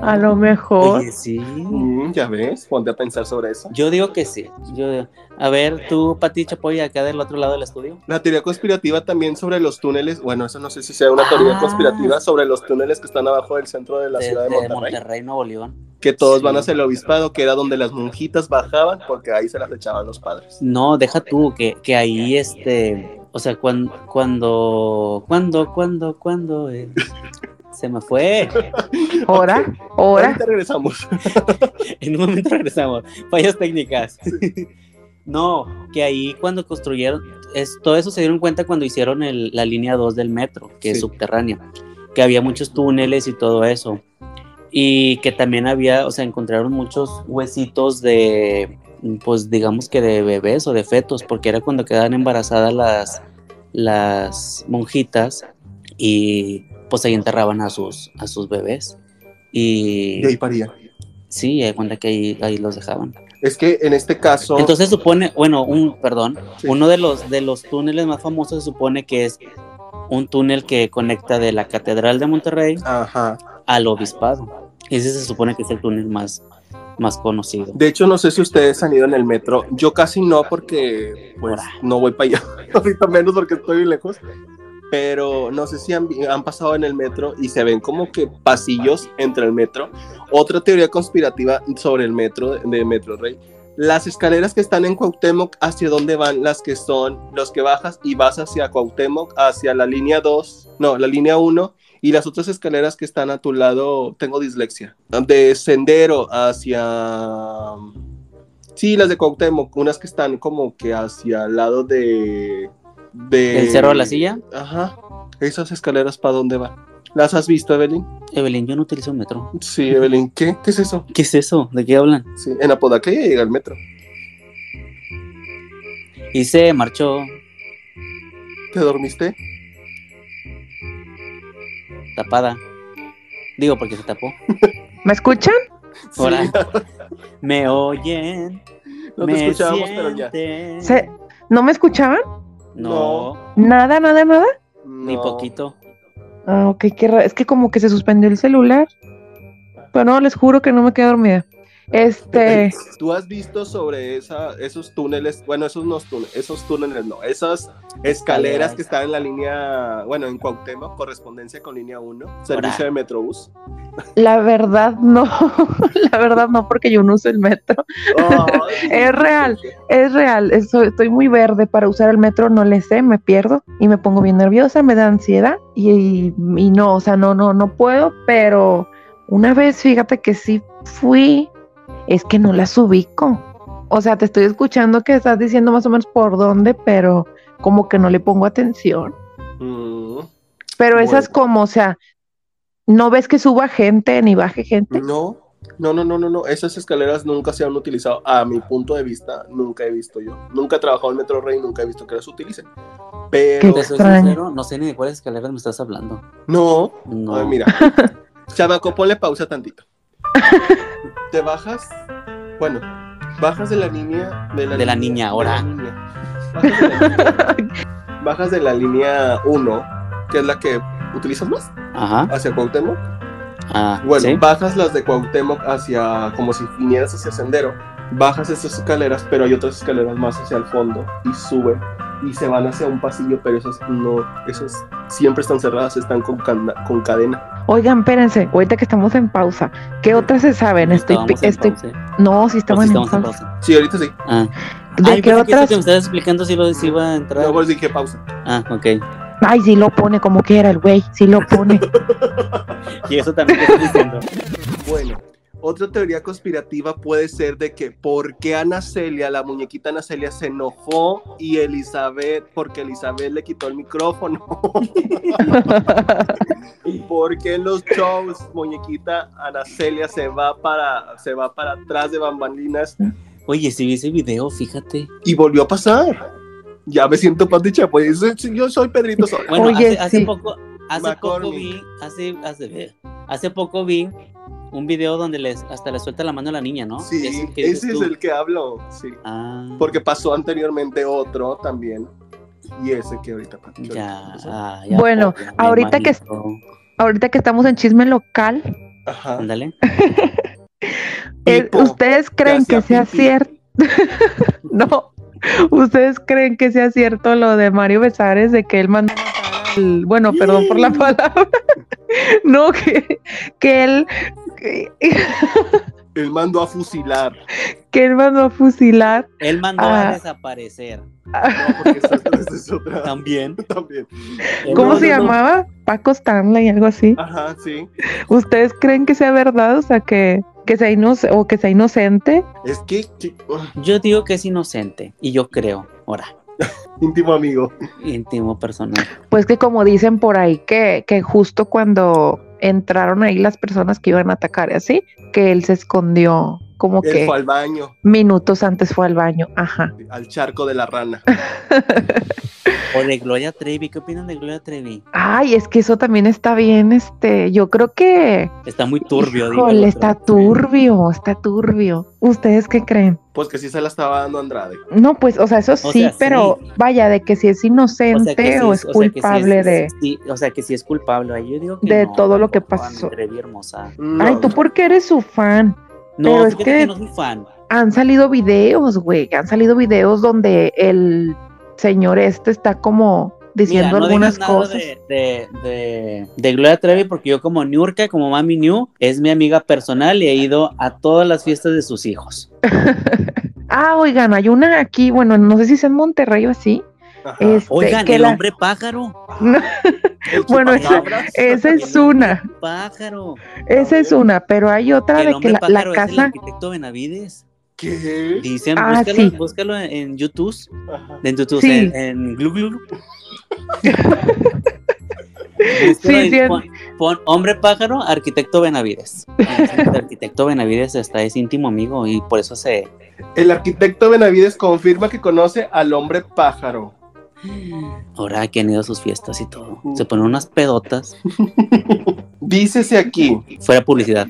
[SPEAKER 3] A lo mejor.
[SPEAKER 4] Oye, sí.
[SPEAKER 1] Mm, ya ves, ponte a pensar sobre eso.
[SPEAKER 4] Yo digo que sí. Yo, a ver, tú, Pati Chapoy, acá del otro lado del estudio.
[SPEAKER 1] La teoría conspirativa también sobre los túneles, bueno, eso no sé si sea una teoría
[SPEAKER 4] Ah.
[SPEAKER 1] conspirativa sobre los túneles que están abajo del centro de la
[SPEAKER 4] de,
[SPEAKER 1] ciudad de
[SPEAKER 4] de
[SPEAKER 1] Monterrey,
[SPEAKER 4] Monterrey, Nuevo León.
[SPEAKER 1] que todos
[SPEAKER 4] Sí.
[SPEAKER 1] van hacia el obispado, que era donde las monjitas bajaban porque ahí se las echaban los padres.
[SPEAKER 4] No, deja tú, que, que ahí este. O sea, cuando. Cuando. Cuando, cuando, cuando. eh, se me fue.
[SPEAKER 3] Ahora, ahora.
[SPEAKER 1] Ahorita regresamos.
[SPEAKER 4] En un momento regresamos. Fallas técnicas. No, que ahí cuando construyeron, es, todo eso se dieron cuenta cuando hicieron el- la línea 2 del metro, que es subterránea, que había muchos túneles y todo eso. Y que también había, o sea, encontraron muchos huesitos de, pues digamos que de bebés o de fetos, porque era cuando quedaban embarazadas las, las monjitas y pues ahí enterraban a sus, a sus bebés. Y
[SPEAKER 1] Y ahí paría.
[SPEAKER 4] sí, hay cuenta que ahí, ahí los dejaban.
[SPEAKER 1] Es que en este caso.
[SPEAKER 4] Entonces supone, bueno, un, perdón,
[SPEAKER 1] Sí.
[SPEAKER 4] uno de los de los túneles más famosos se supone que es un túnel que conecta de la Catedral de Monterrey
[SPEAKER 1] Ajá.
[SPEAKER 4] al Obispado. Ese se supone que es el túnel más, más conocido.
[SPEAKER 1] De hecho, no sé si ustedes han ido en el metro. Yo casi no, porque pues no voy para allá. Ahorita menos porque estoy lejos. Pero no sé si han, han pasado en el metro y se ven como que pasillos entre el metro. Otra teoría conspirativa sobre el metro de Metro Rey. Las escaleras que están en Cuauhtémoc, ¿hacia dónde van las que son los que bajas y vas hacia Cuauhtémoc, hacia la línea 2, no, la línea 1 y las otras escaleras que están a tu lado, tengo dislexia, de sendero hacia... Sí, las de Cuauhtémoc, unas que están como que hacia el lado de... de
[SPEAKER 4] ¿El Cerro de la Silla?
[SPEAKER 1] Ajá, esas escaleras para dónde van. ¿Las has visto, Evelyn?
[SPEAKER 4] Evelyn, yo no utilizo metro.
[SPEAKER 1] Sí, Evelyn, ¿qué? ¿Qué es eso?
[SPEAKER 4] ¿Qué es eso? ¿De qué hablan?
[SPEAKER 1] Sí, en Apodaca ya llega el metro.
[SPEAKER 4] Y se marchó
[SPEAKER 1] ¿Te dormiste?
[SPEAKER 4] tapada. Digo porque se tapó.
[SPEAKER 3] ¿Me escuchan?
[SPEAKER 1] Sí.
[SPEAKER 4] Hola. Me oyen.
[SPEAKER 1] No te
[SPEAKER 4] me
[SPEAKER 1] escuchábamos, pero ya.
[SPEAKER 4] sienten.
[SPEAKER 3] ¿Se- ¿No me escuchaban?
[SPEAKER 4] No,
[SPEAKER 3] Nada, nada, nada.
[SPEAKER 4] ni poquito.
[SPEAKER 3] Ah, ok, qué raro. Es que como que se suspendió el celular. Pero no, les juro que no me quedé dormida. Este,
[SPEAKER 1] ¿Tú has visto sobre esa, esos túneles? Bueno, esos no túneles, esos túneles no, esas escaleras que están en la línea, bueno, en Cuauhtémoc, correspondencia con línea 1, servicio de Metrobús.
[SPEAKER 3] la verdad no. la verdad no, porque yo no uso el metro. Es real. Es real. eso- estoy muy verde para usar el metro, no le sé, me pierdo y me pongo bien nerviosa, me da ansiedad y, y no, o sea, no, no, no puedo, pero una vez, fíjate que sí fui, es que no las ubico. O sea, te estoy escuchando que estás diciendo más o menos por dónde, pero como que no le pongo atención.
[SPEAKER 1] Mm,
[SPEAKER 3] Pero esas como, o sea, ¿no ves que suba gente ni baje gente?
[SPEAKER 1] no, no, no, no, no, no, esas escaleras nunca se han utilizado, a mi punto de vista, nunca he visto yo. Nunca he trabajado en Metro Rey, nunca he visto que las utilicen. Pero,
[SPEAKER 3] Qué
[SPEAKER 4] Te soy
[SPEAKER 3] extraño.
[SPEAKER 4] sincero, no sé ni de cuáles escaleras me estás hablando.
[SPEAKER 1] no,
[SPEAKER 4] No.
[SPEAKER 1] Ay, mira. Chamaco, ponle pausa tantito. Te bajas, bueno, bajas de la línea de la,
[SPEAKER 4] De la niña, ahora.
[SPEAKER 1] la niña. Bajas de la línea- Bajas de la línea 1, que es la que utilizas más,
[SPEAKER 4] Ajá.
[SPEAKER 1] hacia Cuauhtémoc.
[SPEAKER 4] Ah,
[SPEAKER 1] Bueno,
[SPEAKER 4] ¿sí?
[SPEAKER 1] bajas las de Cuauhtémoc hacia, como si vinieras hacia Sendero. Bajas esas escaleras, pero hay otras escaleras más hacia el fondo y sube y se van hacia un pasillo, pero esas no, esas siempre están cerradas, están con, canda- con cadena.
[SPEAKER 3] Oigan, espérense, ahorita que estamos en pausa, ¿qué otras se saben? Estoy, estoy,
[SPEAKER 4] pausa.
[SPEAKER 3] no, si
[SPEAKER 4] ¿O
[SPEAKER 3] estaban
[SPEAKER 4] sí
[SPEAKER 3] en
[SPEAKER 4] estamos en
[SPEAKER 3] pausa.
[SPEAKER 4] pausa?
[SPEAKER 1] Sí, ahorita sí.
[SPEAKER 4] Ah.
[SPEAKER 3] ¿De
[SPEAKER 4] Ay,
[SPEAKER 3] qué
[SPEAKER 4] que
[SPEAKER 3] otras?
[SPEAKER 4] que me estabas explicando si lo si iba a entrar.
[SPEAKER 1] Luego les dije pausa.
[SPEAKER 4] Ah, ok.
[SPEAKER 3] Ay, sí lo pone como quiera el güey, sí lo pone.
[SPEAKER 4] Y eso también te estoy diciendo.
[SPEAKER 1] Bueno, otra teoría conspirativa puede ser de que por qué Ana Celia, la muñequita Ana Celia, se enojó y Elizabeth, porque Elizabeth le quitó el micrófono. porque en los shows muñequita Ana Celia se va para, se va para atrás de bambalinas
[SPEAKER 4] Oye, si vi ese video, fíjate.
[SPEAKER 1] y volvió a pasar. Ya me siento Pati Chapoy. Yo soy Pedrito Sola.
[SPEAKER 4] Bueno,
[SPEAKER 3] Oye,
[SPEAKER 4] hace, hace poco, hace poco vi, hace, hace, hace poco vi un video donde les, hasta le suelta la mano a la niña, ¿no?
[SPEAKER 1] Sí,
[SPEAKER 4] Ese que
[SPEAKER 1] ese es
[SPEAKER 4] tú.
[SPEAKER 1] el que hablo. Sí.
[SPEAKER 4] Ah,
[SPEAKER 1] Porque pasó anteriormente otro también. Y ese que ahorita. que
[SPEAKER 4] ya,
[SPEAKER 1] pasó.
[SPEAKER 4] ah, ya,
[SPEAKER 3] Bueno,
[SPEAKER 4] pobre,
[SPEAKER 3] ahorita que-. Ahorita que estamos en chisme local,
[SPEAKER 1] Ajá.
[SPEAKER 4] Ándale.
[SPEAKER 3] ¿ustedes creen que sea
[SPEAKER 1] pipí.
[SPEAKER 3] cierto? no, ¿ustedes creen que sea cierto lo de Mario Besares de que él mandó matar al- bueno, perdón por la palabra, no, que, que él, que,
[SPEAKER 1] Él mandó a fusilar.
[SPEAKER 3] que él mandó a fusilar
[SPEAKER 4] Él mandó
[SPEAKER 3] Ah.
[SPEAKER 4] a desaparecer.
[SPEAKER 1] No, porque esa, es otra.
[SPEAKER 4] También.
[SPEAKER 1] También.
[SPEAKER 3] ¿Cómo
[SPEAKER 1] No,
[SPEAKER 3] se
[SPEAKER 1] no, no.
[SPEAKER 3] llamaba? Paco Stanley, algo así.
[SPEAKER 1] Ajá, sí.
[SPEAKER 3] ¿Ustedes creen que sea verdad? O sea, que, que sea inoc- o que sea inocente.
[SPEAKER 1] Es que, que- ugh,
[SPEAKER 4] Yo digo que es inocente. Y yo creo. Ahora,
[SPEAKER 1] íntimo amigo.
[SPEAKER 4] íntimo personal.
[SPEAKER 3] Pues que como dicen por ahí, que, que justo cuando entraron ahí las personas que iban a atacar así, que él se escondió como
[SPEAKER 1] Él
[SPEAKER 3] que
[SPEAKER 1] fue al baño,
[SPEAKER 3] minutos antes fue al baño. Ajá.
[SPEAKER 1] al charco de la rana.
[SPEAKER 4] O de Gloria Trevi, ¿qué opinan de Gloria Trevi?
[SPEAKER 3] Ay, es que eso también está bien, este, yo creo que,
[SPEAKER 4] Está muy turbio, digo.
[SPEAKER 3] híjole, está turbio, está turbio. ¿Ustedes qué creen?
[SPEAKER 1] Pues que sí se la estaba dando Andrade.
[SPEAKER 3] No, pues, o sea, eso sí,
[SPEAKER 4] sea, sí.
[SPEAKER 3] pero vaya, de que si es inocente o,
[SPEAKER 4] sí
[SPEAKER 3] es
[SPEAKER 4] o sea, que sí
[SPEAKER 3] culpable
[SPEAKER 4] es-
[SPEAKER 3] de...
[SPEAKER 4] sí, o sea, que sí es culpable. Ay, Yo digo que
[SPEAKER 3] de
[SPEAKER 4] no,
[SPEAKER 3] todo lo que pasó.
[SPEAKER 4] Hermosa.
[SPEAKER 1] No,
[SPEAKER 3] Ay, tú porque eres su fan.
[SPEAKER 4] No,
[SPEAKER 3] Pero es que-
[SPEAKER 4] que no soy fan.
[SPEAKER 3] Han salido videos, güey, han salido videos donde el señor este está como diciendo
[SPEAKER 4] Mira, no
[SPEAKER 3] algunas
[SPEAKER 4] nada
[SPEAKER 3] cosas.
[SPEAKER 4] de, de, de, de Gloria Trevi porque yo como Niurka, como Mami New, es mi amiga personal y he ido a todas las fiestas de sus hijos.
[SPEAKER 3] Ah, oigan, hay una aquí, bueno, no sé si es en Monterrey o así. Este,
[SPEAKER 4] Oigan,
[SPEAKER 3] que
[SPEAKER 4] el
[SPEAKER 3] la-
[SPEAKER 4] hombre pájaro.
[SPEAKER 3] Bueno, esa, es una,
[SPEAKER 4] Pájaro.
[SPEAKER 3] esa es una, pero hay otra
[SPEAKER 4] El
[SPEAKER 3] de que
[SPEAKER 4] hombre
[SPEAKER 3] la, la
[SPEAKER 4] pájaro es el
[SPEAKER 3] casa,
[SPEAKER 4] arquitecto Benavides.
[SPEAKER 1] ¿Qué?
[SPEAKER 4] Dicen,
[SPEAKER 3] Ah,
[SPEAKER 4] búscalo,
[SPEAKER 3] sí.
[SPEAKER 4] búscalo en, en YouTube. En YouTube,
[SPEAKER 3] Sí.
[SPEAKER 4] en, en Glu Glu.
[SPEAKER 3] Sí, sí.
[SPEAKER 4] pon, pon hombre pájaro, arquitecto Benavides. El arquitecto Benavides está es íntimo amigo y por eso se.
[SPEAKER 1] El arquitecto Benavides confirma que conoce al hombre pájaro.
[SPEAKER 4] Ahora que han ido a sus fiestas y todo. Se ponen unas pedotas.
[SPEAKER 1] Dícese aquí,
[SPEAKER 4] Fuera publicidad.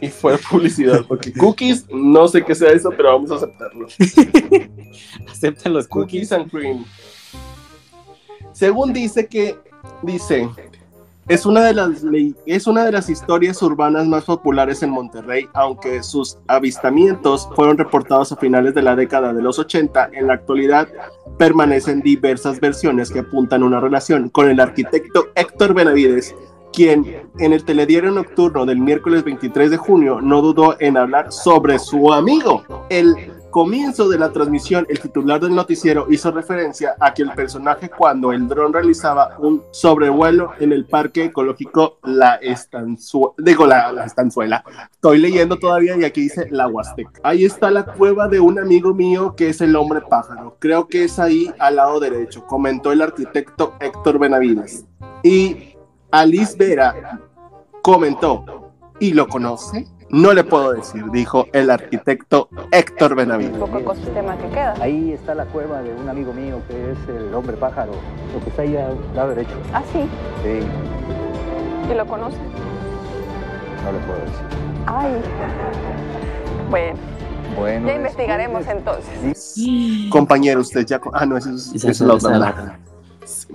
[SPEAKER 1] y fue publicidad, porque cookies, no sé qué sea eso, pero vamos a aceptarlo.
[SPEAKER 4] Aceptan los
[SPEAKER 1] Cookies and cream. Según dice que, dice, es una, de las es una de las historias urbanas más populares en Monterrey, aunque sus avistamientos fueron reportados a finales de la década de los 80, en la actualidad permanecen diversas versiones que apuntan a una relación con el arquitecto Héctor Benavides, quien en el telediario nocturno del miércoles 23 de junio no dudó en hablar sobre su amigo. El comienzo de la transmisión, el titular del noticiero hizo referencia a que el personaje cuando el dron realizaba un sobrevuelo en el parque ecológico La Estanzuela, digo la, la Estanzuela, estoy leyendo todavía y aquí dice La Huasteca. Ahí está la cueva de un amigo mío que es el hombre pájaro, creo que es ahí al lado derecho, comentó el arquitecto Héctor Benavides. Y Alice Vera comentó, ¿y lo conoce? No le puedo decir, dijo el arquitecto Héctor Benavides.
[SPEAKER 5] poco ecosistema que queda.
[SPEAKER 6] Ahí está la cueva de un amigo mío que es el hombre pájaro, lo que está ahí al lado derecho.
[SPEAKER 5] Ah, sí,
[SPEAKER 6] Sí,
[SPEAKER 5] y lo conoce.
[SPEAKER 6] no le puedo decir.
[SPEAKER 5] Ay. Bueno,
[SPEAKER 6] Bueno,
[SPEAKER 5] ya investigaremos entonces.
[SPEAKER 1] Compañero, usted ya... Ah, no, eso es, eso es la
[SPEAKER 4] esa-
[SPEAKER 1] otra. Sí.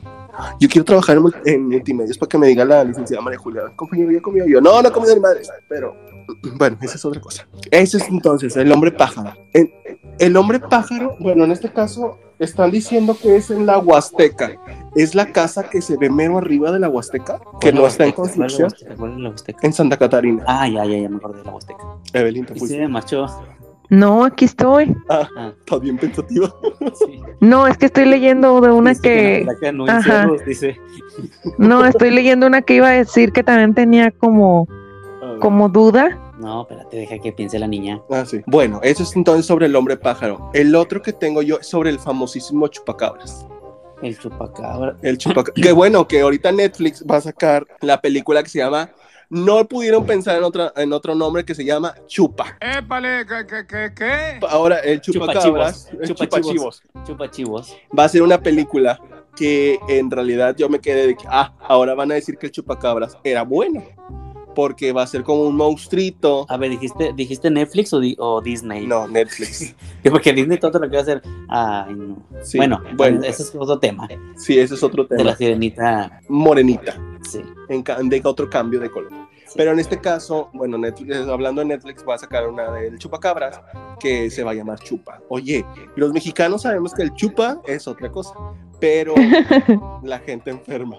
[SPEAKER 1] Yo quiero trabajar en, en multimedios para que me diga la licenciada María Julia, compañero, ¿ya comió yo? No, no he comido ni madre, pero bueno, esa es otra cosa. Ese es entonces el hombre pájaro. El, el hombre pájaro, bueno, en este caso están diciendo que es en la Huasteca. Es la casa que se ve mero arriba de la Huasteca, que
[SPEAKER 4] ¿Cuál
[SPEAKER 1] no
[SPEAKER 4] es
[SPEAKER 1] está en construcción,
[SPEAKER 4] Huasteca? ¿Cuál es la Huasteca?
[SPEAKER 1] en Santa Catarina.
[SPEAKER 4] Ah, ya, ya, ya me acordé de la Huasteca.
[SPEAKER 1] Evelyn, te
[SPEAKER 4] Y
[SPEAKER 1] fuiste.
[SPEAKER 4] sí, macho.
[SPEAKER 3] No, aquí estoy.
[SPEAKER 4] Ah,
[SPEAKER 1] Está bien pensativa.
[SPEAKER 4] sí.
[SPEAKER 3] No, es que estoy leyendo de una
[SPEAKER 4] Dice
[SPEAKER 3] que,
[SPEAKER 4] Apodaca no hay
[SPEAKER 3] Ajá.
[SPEAKER 4] cerros, dice.
[SPEAKER 3] no, estoy leyendo una que iba a decir que también tenía como, como duda.
[SPEAKER 4] No, espérate, deja que piense la niña.
[SPEAKER 1] Ah, sí. Bueno, eso es entonces sobre el hombre pájaro. El otro que tengo yo es sobre el famosísimo chupacabras.
[SPEAKER 4] El chupacabra.
[SPEAKER 1] El chupacabras. que bueno, que ahorita Netflix va a sacar la película que se llama. No pudieron pensar en, otra, en otro nombre que se llama Chupa.
[SPEAKER 7] Épale, ¿qué, qué, qué, qué?
[SPEAKER 1] Ahora, el chupacabras,
[SPEAKER 4] chupachivos,
[SPEAKER 1] Chupachivos. va a ser una película que en realidad yo me quedé de que, ah, ahora van a decir que el chupacabras era bueno. Porque va a ser como un monstruito.
[SPEAKER 4] A ver, ¿dijiste, dijiste Netflix o, di- o Disney?
[SPEAKER 1] No, Netflix.
[SPEAKER 4] Porque Disney todo lo que va a hacer. Ay, no.
[SPEAKER 1] Sí,
[SPEAKER 4] bueno,
[SPEAKER 1] bueno.
[SPEAKER 4] ese es otro tema.
[SPEAKER 1] Sí, ese es otro
[SPEAKER 4] De
[SPEAKER 1] tema.
[SPEAKER 4] la sirenita.
[SPEAKER 1] Morenita.
[SPEAKER 4] Sí.
[SPEAKER 1] en ca- de otro cambio de color.
[SPEAKER 4] sí.
[SPEAKER 1] Pero en este caso, bueno, Netflix, hablando de Netflix, va a sacar una del chupacabras que se va a llamar chupa. Oye, los mexicanos sabemos que el chupa es otra cosa, pero la gente enferma.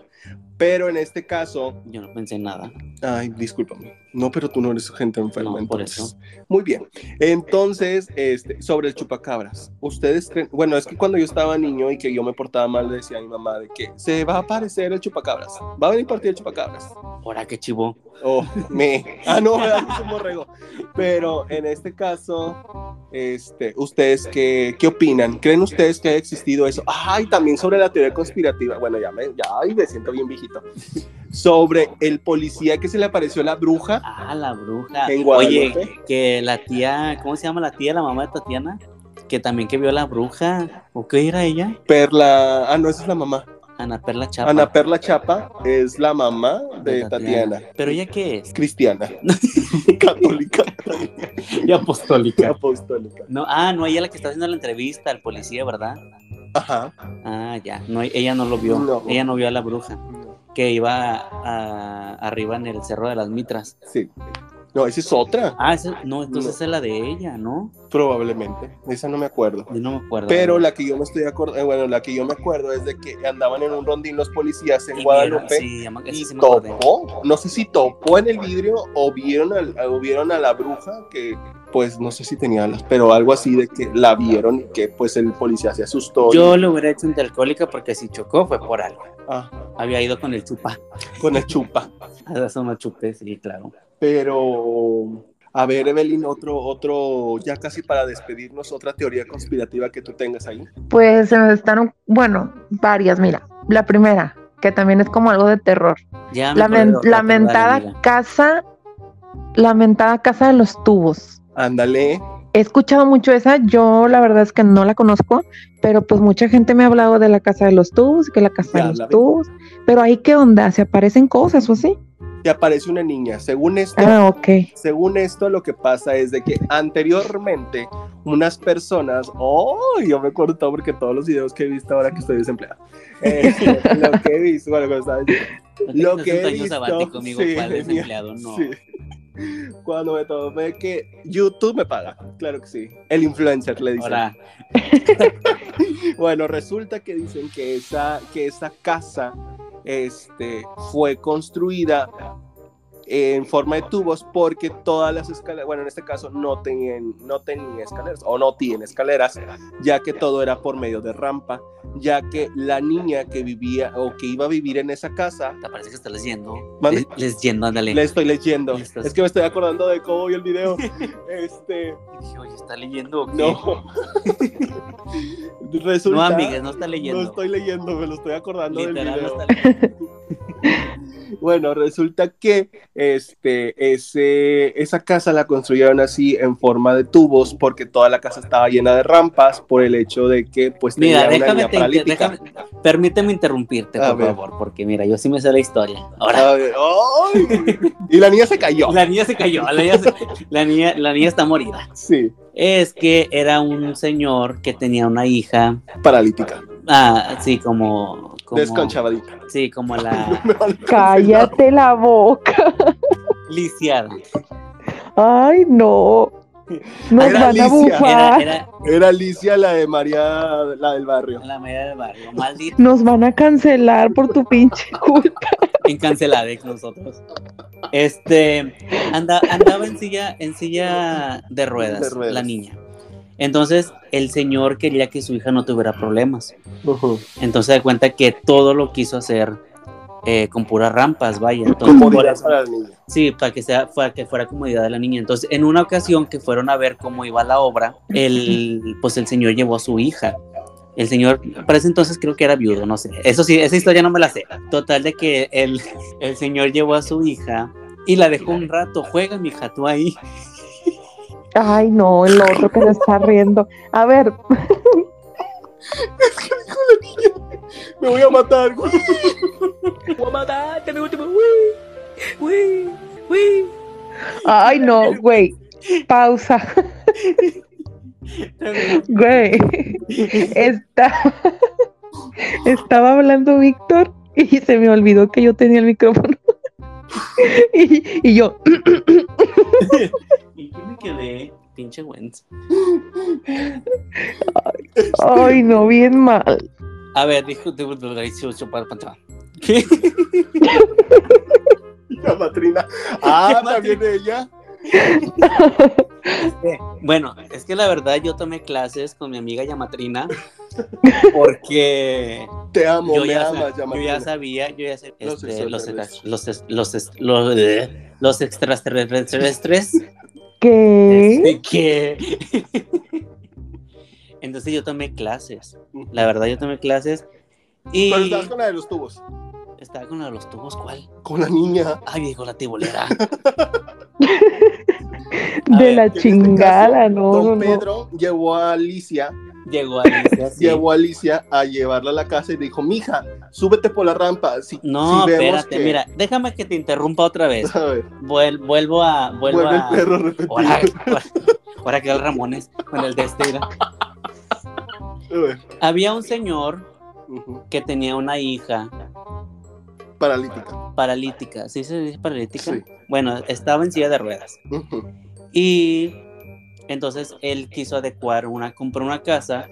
[SPEAKER 1] Pero en este caso,
[SPEAKER 4] Yo no pensé en nada.
[SPEAKER 1] ay, discúlpame, no, pero tú no eres gente enferma.
[SPEAKER 4] No, por
[SPEAKER 1] entonces. Muy bien. Entonces, este, sobre el chupacabras, ustedes creen, bueno, es que cuando yo estaba niño y que yo me portaba mal, le decía a mi mamá de que se va a aparecer el chupacabras, va a venir partido el chupacabras.
[SPEAKER 4] Ahora qué chivo.
[SPEAKER 1] o me. Ah, no, es un borrego. Pero en este caso, este, ¿ustedes qué, qué opinan? ¿Creen ustedes que haya existido eso? Ay, también sobre la teoría conspirativa. Bueno, ya me, ya, ay, me siento bien viejito. Sobre el policía que se le apareció la bruja.
[SPEAKER 4] Ah, la bruja.
[SPEAKER 1] En Guadalupe.
[SPEAKER 4] Oye, que la tía, ¿cómo se llama la tía, la mamá de Tatiana? Que también que vio a la bruja. ¿O qué era ella?
[SPEAKER 1] Perla. Ah, no, esa es la mamá.
[SPEAKER 4] Ana Perla Chapa.
[SPEAKER 1] Ana Perla Chapa es la mamá de Tatiana.
[SPEAKER 4] ¿Pero ella qué es?
[SPEAKER 1] Cristiana. Católica.
[SPEAKER 4] Y apostólica.
[SPEAKER 1] Apostólica.
[SPEAKER 4] No, ah, no, ella es la que está haciendo la entrevista al policía, ¿verdad?
[SPEAKER 1] Ajá.
[SPEAKER 4] Ah, ya. No, ella no lo vio.
[SPEAKER 1] No.
[SPEAKER 4] Ella no vio a la bruja. Que iba a- arriba en el Cerro de las Mitras.
[SPEAKER 1] Sí. No, esa es otra.
[SPEAKER 4] Ah, esa- no, entonces
[SPEAKER 1] No.
[SPEAKER 4] es la de ella, ¿no?
[SPEAKER 1] Probablemente. Esa no me acuerdo.
[SPEAKER 4] Yo no me acuerdo.
[SPEAKER 1] Pero la que yo me estoy acordando, bueno, la que yo me acuerdo es de que andaban en un rondín los policías en
[SPEAKER 4] Y
[SPEAKER 1] Guadalupe
[SPEAKER 4] Sí,
[SPEAKER 1] y
[SPEAKER 4] sí
[SPEAKER 1] topó, no sé si topó en el vidrio o vieron, al- o vieron a la bruja que, pues, no sé si tenía alas, pero algo así de que la vieron y que, pues, el policía se asustó. y-
[SPEAKER 4] Yo lo hubiera hecho antialcohólica porque si chocó fue por algo.
[SPEAKER 1] Ah,
[SPEAKER 4] Había ido con el chupa.
[SPEAKER 1] con el chupa.
[SPEAKER 4] A eso me chupé, sí, claro.
[SPEAKER 1] Pero, a ver, Evelyn, otro, otro, ya casi para despedirnos, otra teoría conspirativa que tú tengas ahí.
[SPEAKER 3] Pues se nos están, bueno, varias, mira. La primera, que también es como algo de terror.
[SPEAKER 4] Ya me
[SPEAKER 3] La,
[SPEAKER 4] acordé de
[SPEAKER 3] men-
[SPEAKER 4] otra,
[SPEAKER 3] la
[SPEAKER 4] pero dale,
[SPEAKER 3] mentada
[SPEAKER 4] amiga.
[SPEAKER 3] casa, la mentada casa de los tubos.
[SPEAKER 1] Ándale,
[SPEAKER 3] He escuchado mucho esa, yo la verdad es que no la conozco, pero pues mucha gente me ha hablado de la casa de los tubos, que la casa
[SPEAKER 1] Ya
[SPEAKER 3] de los tubos, pero ahí qué onda, se aparecen cosas o así.
[SPEAKER 1] te aparece una niña. Según esto,
[SPEAKER 3] Ah, ok.
[SPEAKER 1] Según esto, lo que pasa es de que anteriormente unas personas, oh, yo me acuerdo todo porque todos los videos que he visto ahora que estoy desempleado, este, lo que he visto, bueno, cuando estaba diciendo, lo que he visto, sí,
[SPEAKER 4] ¿cuál
[SPEAKER 1] tenía-
[SPEAKER 4] desempleado? No.
[SPEAKER 1] sí. Cuando me tomé que YouTube me paga, claro que sí, el influencer le dice.
[SPEAKER 4] Ahora,
[SPEAKER 1] Bueno, resulta que dicen que esa, que esa casa este, fue construida en forma de tubos porque todas las escaleras, bueno, en este caso no tenían, no tenían escaleras o no tienen escaleras, ya que todo era por medio de rampa, ya que la niña que vivía o que iba a vivir en esa casa,
[SPEAKER 4] te parece que estás leyendo. Le- Leyendo, ándale.
[SPEAKER 1] le estoy leyendo,
[SPEAKER 4] estás-
[SPEAKER 1] es que me estoy acordando de cómo vi el video, este,
[SPEAKER 4] dije, oye, ¿está leyendo o qué?
[SPEAKER 1] no, resulta,
[SPEAKER 4] No, amigues, no está
[SPEAKER 1] no
[SPEAKER 4] leyendo.
[SPEAKER 1] estoy leyendo, me lo estoy acordando del
[SPEAKER 4] Literal,
[SPEAKER 1] video.
[SPEAKER 4] no está leyendo.
[SPEAKER 1] Bueno, resulta que este, ese, esa casa la construyeron así en forma de tubos porque toda la casa estaba llena de rampas por el hecho de que pues
[SPEAKER 4] Mira,
[SPEAKER 1] tenía una
[SPEAKER 4] déjame,
[SPEAKER 1] niña
[SPEAKER 4] te-
[SPEAKER 1] paralítica.
[SPEAKER 4] déjame- permíteme interrumpirte,
[SPEAKER 1] A
[SPEAKER 4] por
[SPEAKER 1] ver.
[SPEAKER 4] favor, porque mira, yo sí me sé la historia. Ahora.
[SPEAKER 1] Y la niña se cayó.
[SPEAKER 4] la niña se cayó, la niña, se- la niña, la niña está morida.
[SPEAKER 1] Sí,
[SPEAKER 4] Es que era un señor que tenía una hija,
[SPEAKER 1] paralítica,
[SPEAKER 4] ah, sí, como, como
[SPEAKER 1] desconchavadita.
[SPEAKER 4] sí, como la
[SPEAKER 3] Cállate la boca.
[SPEAKER 4] lisiada.
[SPEAKER 3] Ay, no. Nos
[SPEAKER 1] Era
[SPEAKER 3] van a.
[SPEAKER 4] Era,
[SPEAKER 3] bufar.
[SPEAKER 4] era
[SPEAKER 1] Era Alicia, la de María, la del barrio.
[SPEAKER 4] la media del barrio, maldita,
[SPEAKER 3] Nos van a cancelar por tu pinche culpa.
[SPEAKER 4] en Canceladex nosotros. Este, anda, andaba en silla, en silla de ruedas,
[SPEAKER 1] De ruedas.
[SPEAKER 4] la niña. Entonces, el señor quería que su hija no tuviera problemas. Entonces, da cuenta que todo lo quiso hacer eh, con puras rampas, vaya. Entonces,
[SPEAKER 1] Comodidad para la niña.
[SPEAKER 4] Sí, para que sea, para que fuera comodidad de la niña. Entonces, en una ocasión que fueron a ver cómo iba la obra, el, pues el señor llevó a su hija. El señor, para ese entonces creo que era viudo, no sé. Eso sí, esa historia no me la sé. Total de que el, el señor llevó a su hija y la dejó un rato. Juega, mija, tú ahí.
[SPEAKER 3] Ay, no, el otro que se está riendo. A ver,
[SPEAKER 1] Me voy a matar.
[SPEAKER 3] ay, no, güey. Pausa. Güey. Está... Estaba hablando Víctor y se me olvidó que yo tenía el micrófono. Y, y yo,
[SPEAKER 4] ¿Y qué me quedé? Pinche Wentz.
[SPEAKER 3] ay, no, bien mal.
[SPEAKER 4] A ver, dijo. ¿Qué?
[SPEAKER 1] La matrina. Ah,
[SPEAKER 4] ¿Qué
[SPEAKER 1] también ella.
[SPEAKER 4] Bueno, es que la verdad yo tomé clases con mi amiga Yamatrina porque
[SPEAKER 1] Te amo,
[SPEAKER 4] yo
[SPEAKER 1] me
[SPEAKER 4] ya,
[SPEAKER 1] amas,
[SPEAKER 4] yo ya sabía, yo ya sé,
[SPEAKER 1] Los
[SPEAKER 4] este, los, los, los, los extraterrestres
[SPEAKER 3] ¿Qué?
[SPEAKER 4] este, que entonces yo tomé clases, la verdad yo tomé clases y
[SPEAKER 1] Pero estabas con la de los tubos.
[SPEAKER 4] Estaba con la de los tubos, ¿cuál?
[SPEAKER 1] Con la niña.
[SPEAKER 4] Ay, viejo la tibolera.
[SPEAKER 3] De
[SPEAKER 4] ver,
[SPEAKER 3] la
[SPEAKER 1] este
[SPEAKER 3] chingada,
[SPEAKER 1] caso,
[SPEAKER 3] no,
[SPEAKER 1] Don
[SPEAKER 3] no, no.
[SPEAKER 1] Pedro llevó a Alicia,
[SPEAKER 4] Llegó Alicia, sí.
[SPEAKER 1] llevó a Alicia a llevarla a la casa y dijo, mija, súbete por la rampa. Si,
[SPEAKER 4] No,
[SPEAKER 1] si vemos
[SPEAKER 4] espérate,
[SPEAKER 1] que-"
[SPEAKER 4] mira, déjame que te interrumpa otra vez.
[SPEAKER 1] A ver,
[SPEAKER 4] Vuel- vuelvo a. Vuelvo
[SPEAKER 1] vuelve
[SPEAKER 4] a.
[SPEAKER 1] el perro a repetir.
[SPEAKER 4] Ahora, ahora, ahora que el Ramones con el de este. mira.
[SPEAKER 1] A
[SPEAKER 4] Había un señor que tenía una hija
[SPEAKER 1] Paralítica.
[SPEAKER 4] paralítica. ¿Sí se dice paralítica?
[SPEAKER 1] Sí.
[SPEAKER 4] Bueno, estaba en silla de ruedas. Y entonces él quiso adecuar una, compró una casa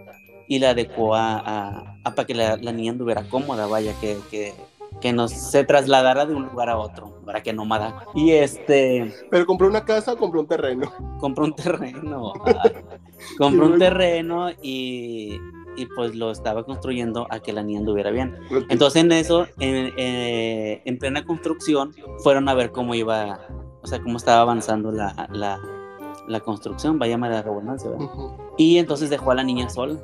[SPEAKER 4] y la adecuó a, a- a para que la, la niña anduviera cómoda, vaya, que, que, que no se trasladara de un lugar a otro, para que nómada. Y este,
[SPEAKER 1] Pero compró una casa compró un terreno.
[SPEAKER 4] compró un terreno, compró un terreno y, y pues lo estaba construyendo a que la niña anduviera bien. Entonces en eso, en, eh, en plena construcción, fueron a ver cómo iba, o sea, cómo estaba avanzando la, la, la construcción, vaya la redundancia, ¿verdad?
[SPEAKER 1] Ujú.
[SPEAKER 4] Y entonces dejó a la niña sola.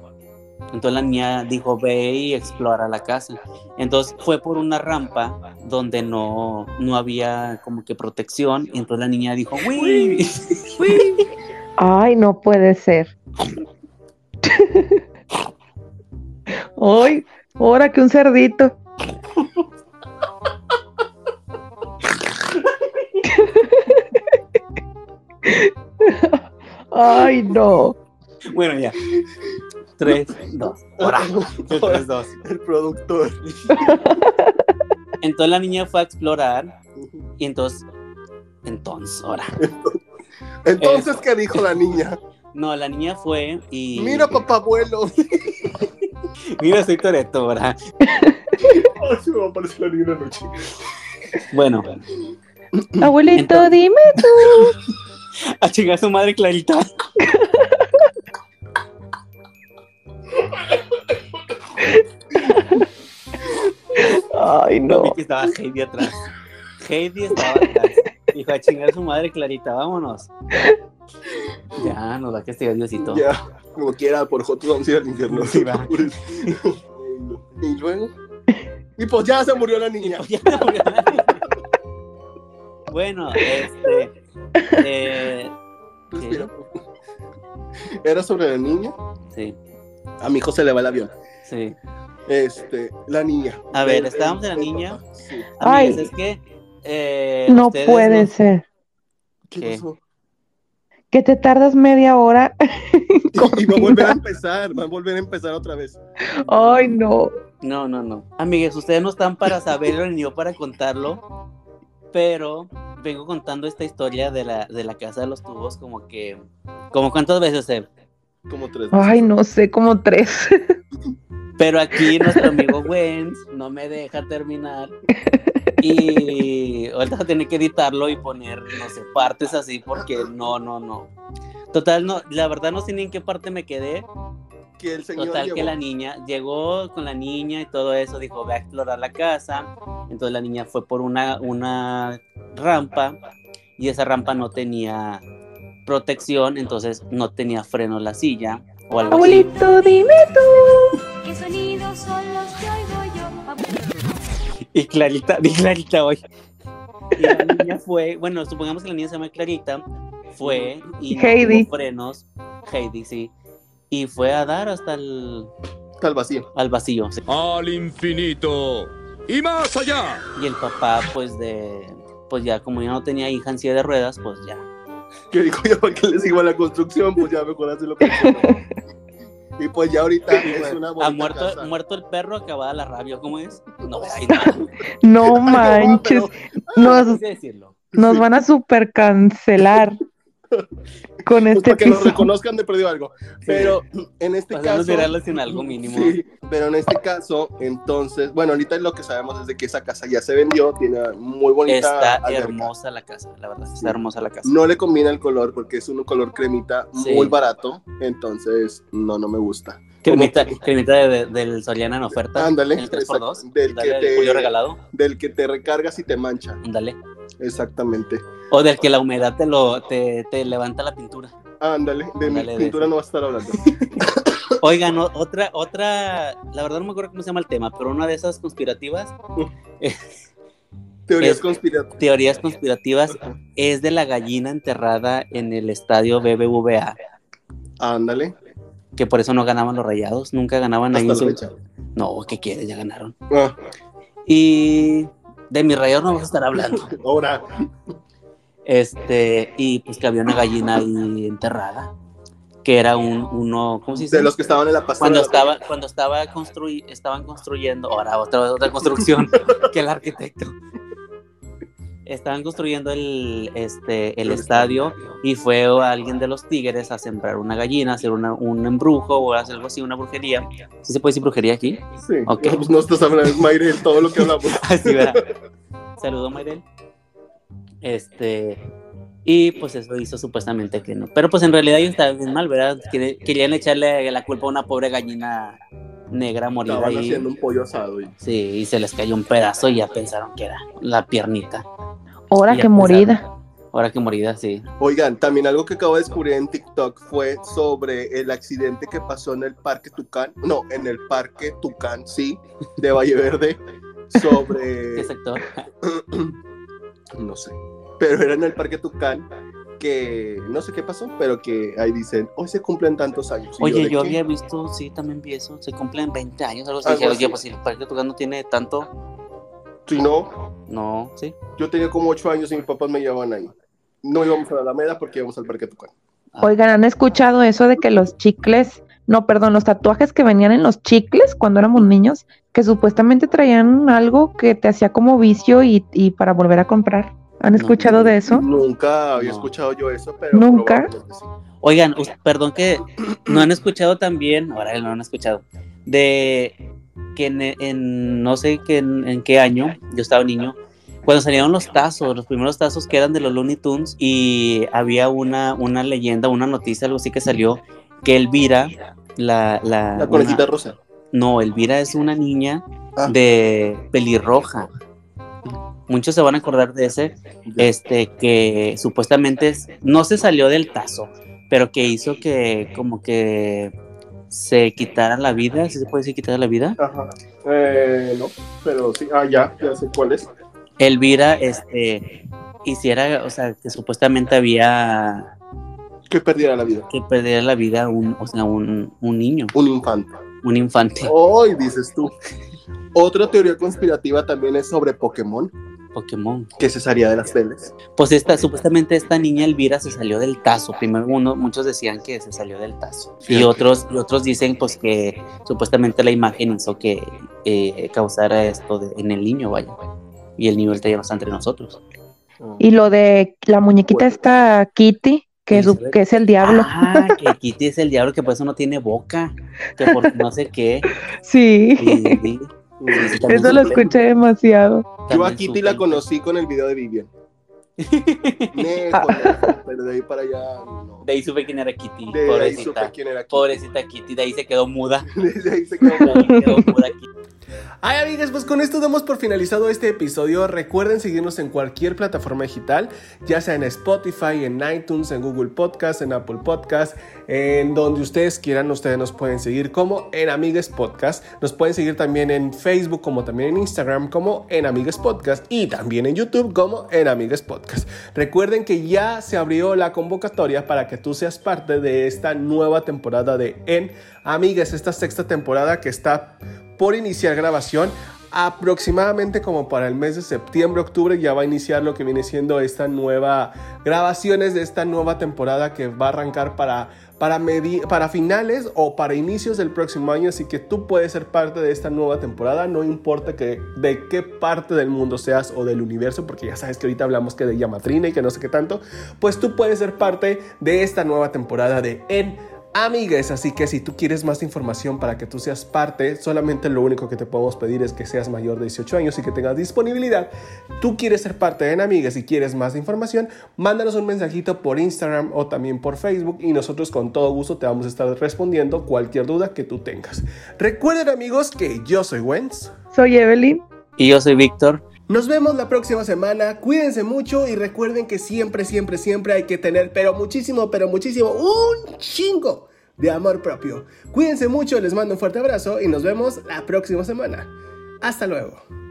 [SPEAKER 4] Entonces la niña dijo, ve y explora la casa. Entonces fue por una rampa donde no, no había como que protección. Y entonces la niña dijo, uy,
[SPEAKER 3] Ay, no puede ser. Ay, ahora que un cerdito. Ay, no.
[SPEAKER 4] Bueno, ya. Tres, dos. Ahora. Tres, dos.
[SPEAKER 1] El productor.
[SPEAKER 4] Entonces la niña fue a explorar. Y entonces. Entonces, ahora.
[SPEAKER 1] Entonces, ¿qué dijo la niña?
[SPEAKER 4] No, la niña fue y.
[SPEAKER 1] Mira, papá abuelo.
[SPEAKER 4] Mira, soy Toreto.
[SPEAKER 1] Ay, se me va a aparecer la noche.
[SPEAKER 4] Bueno,
[SPEAKER 3] Abuelito,
[SPEAKER 4] Entonces-
[SPEAKER 3] dime tú.
[SPEAKER 4] a chingar a su madre Clarita.
[SPEAKER 3] Ay,
[SPEAKER 4] No vi
[SPEAKER 3] no.
[SPEAKER 4] que estaba Heidi atrás. Heidi estaba atrás. Dijo a chingar a su madre Clarita, vámonos. Ya, nos va a castigar Diosito.
[SPEAKER 1] Ya, como quiera, por Joto vamos a ir al infierno.
[SPEAKER 4] Sí, va.
[SPEAKER 1] y luego. Y pues ya se murió la niña.
[SPEAKER 4] Ya se murió la niña. Bueno, este. eh,
[SPEAKER 1] Respira. Era sobre la niña.
[SPEAKER 4] sí,
[SPEAKER 1] A mi hijo se le va el avión.
[SPEAKER 4] sí.
[SPEAKER 1] Este, la niña.
[SPEAKER 4] A ver,
[SPEAKER 1] El-
[SPEAKER 4] estábamos en la niña.
[SPEAKER 1] Sí.
[SPEAKER 3] Ay.
[SPEAKER 4] Es que. eh,
[SPEAKER 3] No puede
[SPEAKER 4] no-
[SPEAKER 3] ser.
[SPEAKER 1] ¿Qué
[SPEAKER 4] ¿Qué?
[SPEAKER 1] pasó?
[SPEAKER 3] Que te tardas media hora.
[SPEAKER 1] Y va a volver a empezar, va a volver a empezar otra vez.
[SPEAKER 3] Ay, no.
[SPEAKER 4] No, no, no. Amigues, ustedes no están para saberlo ni yo para contarlo, pero vengo contando esta historia de la, de la casa de los tubos como que, como cuántas veces, Seb?
[SPEAKER 1] Como tres
[SPEAKER 3] Ay, no sé, como tres.
[SPEAKER 4] Pero aquí nuestro amigo Wens no me deja terminar y ahorita tiene que editarlo y poner, no sé, partes así porque no, no, no. Total, no, la verdad no sé ni en qué parte me quedé,
[SPEAKER 1] que el señor
[SPEAKER 4] Total que
[SPEAKER 1] llevó.
[SPEAKER 4] la niña llegó con la niña y todo eso, dijo, ve a explorar la casa. Entonces la niña fue por una, una rampa y esa rampa no tenía protección, entonces no tenía freno la silla o algo así.
[SPEAKER 3] Abuelito, dime tú.
[SPEAKER 8] ¿Qué sonidos son los que?
[SPEAKER 4] Y Clarita, vi Clarita hoy. Y la niña fue, bueno, supongamos que la niña se llama Clarita, fue y
[SPEAKER 3] Heidi.
[SPEAKER 4] frenos, Heidi, sí, y fue a dar hasta el
[SPEAKER 1] Está al vacío.
[SPEAKER 4] al vacío. sí.
[SPEAKER 7] Al infinito y más allá.
[SPEAKER 4] Y el papá, pues de, pues ya como ya no tenía hija en silla de ruedas, pues ya.
[SPEAKER 1] Que dijo yo, ¿para qué le sigo a la construcción? Pues ya mejor hace lo que. Y pues ya ahorita es una
[SPEAKER 4] Ha muerto,
[SPEAKER 1] casa.
[SPEAKER 4] muerto el perro, acabada la rabia, ¿cómo es? No, ay,
[SPEAKER 3] No manches. Nos, nos van a super cancelar. Con
[SPEAKER 1] Pues
[SPEAKER 3] este
[SPEAKER 1] para que nos reconozcan de perdido algo. Pero en este
[SPEAKER 4] Pasamos
[SPEAKER 1] caso.
[SPEAKER 4] en algo mínimo.
[SPEAKER 1] Sí, pero en este caso, entonces, bueno, ahorita lo que sabemos es de que esa casa ya se vendió, tiene muy bonita.
[SPEAKER 4] Está
[SPEAKER 1] alberca.
[SPEAKER 4] hermosa la casa, la verdad, está
[SPEAKER 1] Sí.
[SPEAKER 4] hermosa la casa.
[SPEAKER 1] No le combina el color porque es un color cremita
[SPEAKER 4] Sí.
[SPEAKER 1] muy barato, entonces no, no me gusta.
[SPEAKER 4] Cremita, cremita de- de- del Soriana en oferta.
[SPEAKER 1] Ándale,
[SPEAKER 4] El 3x2.
[SPEAKER 1] exacto, del que te-
[SPEAKER 4] Julio regalado.
[SPEAKER 1] Del que te recargas y te mancha,
[SPEAKER 4] Ándale.
[SPEAKER 1] exactamente.
[SPEAKER 4] O del que la humedad te lo te, te levanta la pintura.
[SPEAKER 1] Ándale, de mi
[SPEAKER 4] Ándale,
[SPEAKER 1] pintura no va a estar hablando.
[SPEAKER 4] Oigan, otra, otra, la verdad no me acuerdo cómo se llama el tema, pero una de esas conspirativas,
[SPEAKER 1] Teorías
[SPEAKER 4] Es-
[SPEAKER 1] conspirativas.
[SPEAKER 4] teorías conspirativas, es de la gallina enterrada en el estadio BBVA,
[SPEAKER 1] Ándale,
[SPEAKER 4] que por eso no ganaban los rayados, nunca ganaban ahí.
[SPEAKER 1] hasta
[SPEAKER 4] su-
[SPEAKER 1] fecha.
[SPEAKER 4] No, ¿qué quieres? Ya ganaron.
[SPEAKER 1] Ah,
[SPEAKER 4] Y de mis rayados no vamos a estar hablando.
[SPEAKER 1] ahora,
[SPEAKER 4] Este, y pues que había una gallina ahí enterrada, que era un, uno, ¿cómo se dice?
[SPEAKER 1] de los que estaban en la pasada.
[SPEAKER 4] cuando estaba cuando estaba construy, estaban construyendo ahora otra otra construcción que el arquitecto estaban construyendo el este el estadio y fue alguien de los tigres a sembrar una gallina hacer una- un embrujo o hacer algo así una brujería ¿Sí se puede decir brujería aquí
[SPEAKER 1] Sí,
[SPEAKER 4] Ok.
[SPEAKER 1] no, pues no estás hablando, Mayre, todo lo que hablamos.
[SPEAKER 4] así ¿verdad? saludo Mayrel este y pues eso hizo supuestamente que no pero pues en realidad ellos estaban bien mal verdad Querían- querían echarle la culpa a una pobre gallina negra morida
[SPEAKER 1] Estaban
[SPEAKER 4] ahí
[SPEAKER 1] haciendo un pollo asado. y-
[SPEAKER 4] Sí, y se les cayó un pedazo y ya pensaron que era la piernita.
[SPEAKER 3] Ahora que morida.
[SPEAKER 4] Ahora que morida, sí.
[SPEAKER 1] Oigan, también algo que acabo de descubrir en TikTok fue sobre el accidente que pasó en el Parque Tucán, no, en el Parque Tucán, sí, de Valle Verde,
[SPEAKER 4] ¿Qué
[SPEAKER 1] sobre,
[SPEAKER 4] sector?
[SPEAKER 1] no sé, pero era en el Parque Tucán que no sé qué pasó, pero que ahí dicen, hoy se cumplen tantos años. Y
[SPEAKER 4] Oye,
[SPEAKER 1] ¿de
[SPEAKER 4] yo había visto, sí, también vi eso. Se cumplen 20 años, algo así.
[SPEAKER 1] Algo
[SPEAKER 4] Dije,
[SPEAKER 1] así.
[SPEAKER 4] oye, pues si el parque Tucán no tiene tanto.
[SPEAKER 1] Si no,
[SPEAKER 4] No, sí.
[SPEAKER 1] yo tenía como ocho años y mis papás me llevaban ahí. No íbamos a la Alameda porque íbamos al Parque Tucán.
[SPEAKER 4] Ah,
[SPEAKER 3] Oigan, ¿han escuchado eso de que los chicles, no, perdón, los tatuajes que venían en los chicles cuando éramos niños, que supuestamente traían algo que te hacía como vicio y, y para volver a comprar? ¿Han
[SPEAKER 4] No,
[SPEAKER 3] escuchado de eso?
[SPEAKER 1] Nunca había
[SPEAKER 4] No.
[SPEAKER 1] escuchado yo eso, pero
[SPEAKER 3] ¿Nunca?
[SPEAKER 1] sí.
[SPEAKER 4] Oigan, perdón que no han escuchado también, ahora no han escuchado, de que en, en no sé qué, en, en qué año, yo estaba niño, cuando salieron los tazos, los primeros tazos que eran de los Looney Tunes, y había una, una leyenda, una noticia, algo así que salió, que Elvira, la... La,
[SPEAKER 1] La conejita
[SPEAKER 4] una-
[SPEAKER 1] rosa.
[SPEAKER 4] no, Elvira es una niña
[SPEAKER 1] Ah.
[SPEAKER 4] de pelirroja. Muchos se van a acordar de ese, este, que supuestamente es- no se salió del tazo, pero que hizo que como que se quitara la vida, ¿sí se puede decir quitar la vida?
[SPEAKER 1] Ajá. Eh, no, pero sí. Ah, ya, ya sé cuál es.
[SPEAKER 4] Elvira, este, hiciera, o sea, que supuestamente había
[SPEAKER 1] Que perdiera la vida.
[SPEAKER 4] que perder la vida un, o sea, un, un niño,
[SPEAKER 1] Un infante.
[SPEAKER 4] un infante,
[SPEAKER 1] Hoy dices tú. Otra teoría conspirativa también es sobre Pokémon,
[SPEAKER 4] Pokémon.
[SPEAKER 1] que se salía de las teles.
[SPEAKER 4] Pues esta, supuestamente esta niña Elvira se salió del tazo. Primero uno, muchos decían que se salió del tazo. Y otros, y otros dicen pues que supuestamente la imagen hizo que eh, causara esto de- en el niño, vaya. Y el niño ahorita ya no está entre nosotros.
[SPEAKER 3] Y lo de la muñequita
[SPEAKER 1] Bueno.
[SPEAKER 3] esta Kitty, que, es,
[SPEAKER 4] Sí,
[SPEAKER 3] que es el diablo.
[SPEAKER 4] Ah, que Kitty es el diablo, que por eso no tiene boca. Que por no sé qué.
[SPEAKER 3] Sí,
[SPEAKER 4] Y- y- y también
[SPEAKER 3] eso lo escuché demasiado.
[SPEAKER 1] Yo a Kitty la conocí con el video de Vivian. Nejo, pero de ahí para allá no.
[SPEAKER 4] De ahí supe quién era Kitty.
[SPEAKER 1] De ahí supe
[SPEAKER 4] pobrecita.
[SPEAKER 1] quién era Kitty.
[SPEAKER 4] Pobrecita Kitty, de ahí se quedó muda.
[SPEAKER 1] Desde ahí se quedó.
[SPEAKER 4] De ahí quedó muda Kitty.
[SPEAKER 2] Ay, amigas, pues con esto damos por finalizado este episodio. Recuerden seguirnos en cualquier plataforma digital, ya sea en Spotify, en iTunes, en Google Podcast, en Apple Podcast, en donde ustedes quieran, ustedes nos pueden seguir como en Amigues Podcast. Nos pueden seguir también en Facebook, como también en Instagram, como en Amigues Podcast y también en YouTube, como en Amigues Podcast. Recuerden que ya se abrió la convocatoria para que tú seas parte de esta nueva temporada de En Amigues, esta sexta temporada que está por iniciar grabación. Aproximadamente como para el mes de septiembre, octubre ya va a iniciar lo que viene siendo esta nueva grabaciones de esta nueva temporada que va a arrancar para
[SPEAKER 1] para, para finales o para inicios del próximo año, así que tú puedes ser parte de esta nueva temporada, no importa que, de qué parte del mundo seas o del universo, porque ya sabes que ahorita hablamos que de Yamatrina y que no sé qué tanto, pues tú puedes ser parte de esta nueva temporada de En Amigues, así que si tú quieres más información para que tú seas parte, solamente lo único que te podemos pedir es que seas mayor de 18 años y que tengas disponibilidad. Tú quieres ser parte de Amigues y quieres más información, mándanos un mensajito por Instagram o también por Facebook y nosotros con todo gusto te vamos a estar respondiendo cualquier duda que tú tengas. Recuerden amigos que yo soy Wenz.
[SPEAKER 3] Soy Evelyn.
[SPEAKER 4] Y yo soy Víctor.
[SPEAKER 1] Nos vemos la próxima semana. Cuídense mucho y recuerden que siempre, siempre, siempre hay que tener, pero muchísimo, pero muchísimo, un chingo de amor propio. Cuídense mucho, les mando un fuerte abrazo y nos vemos la próxima semana. Hasta luego.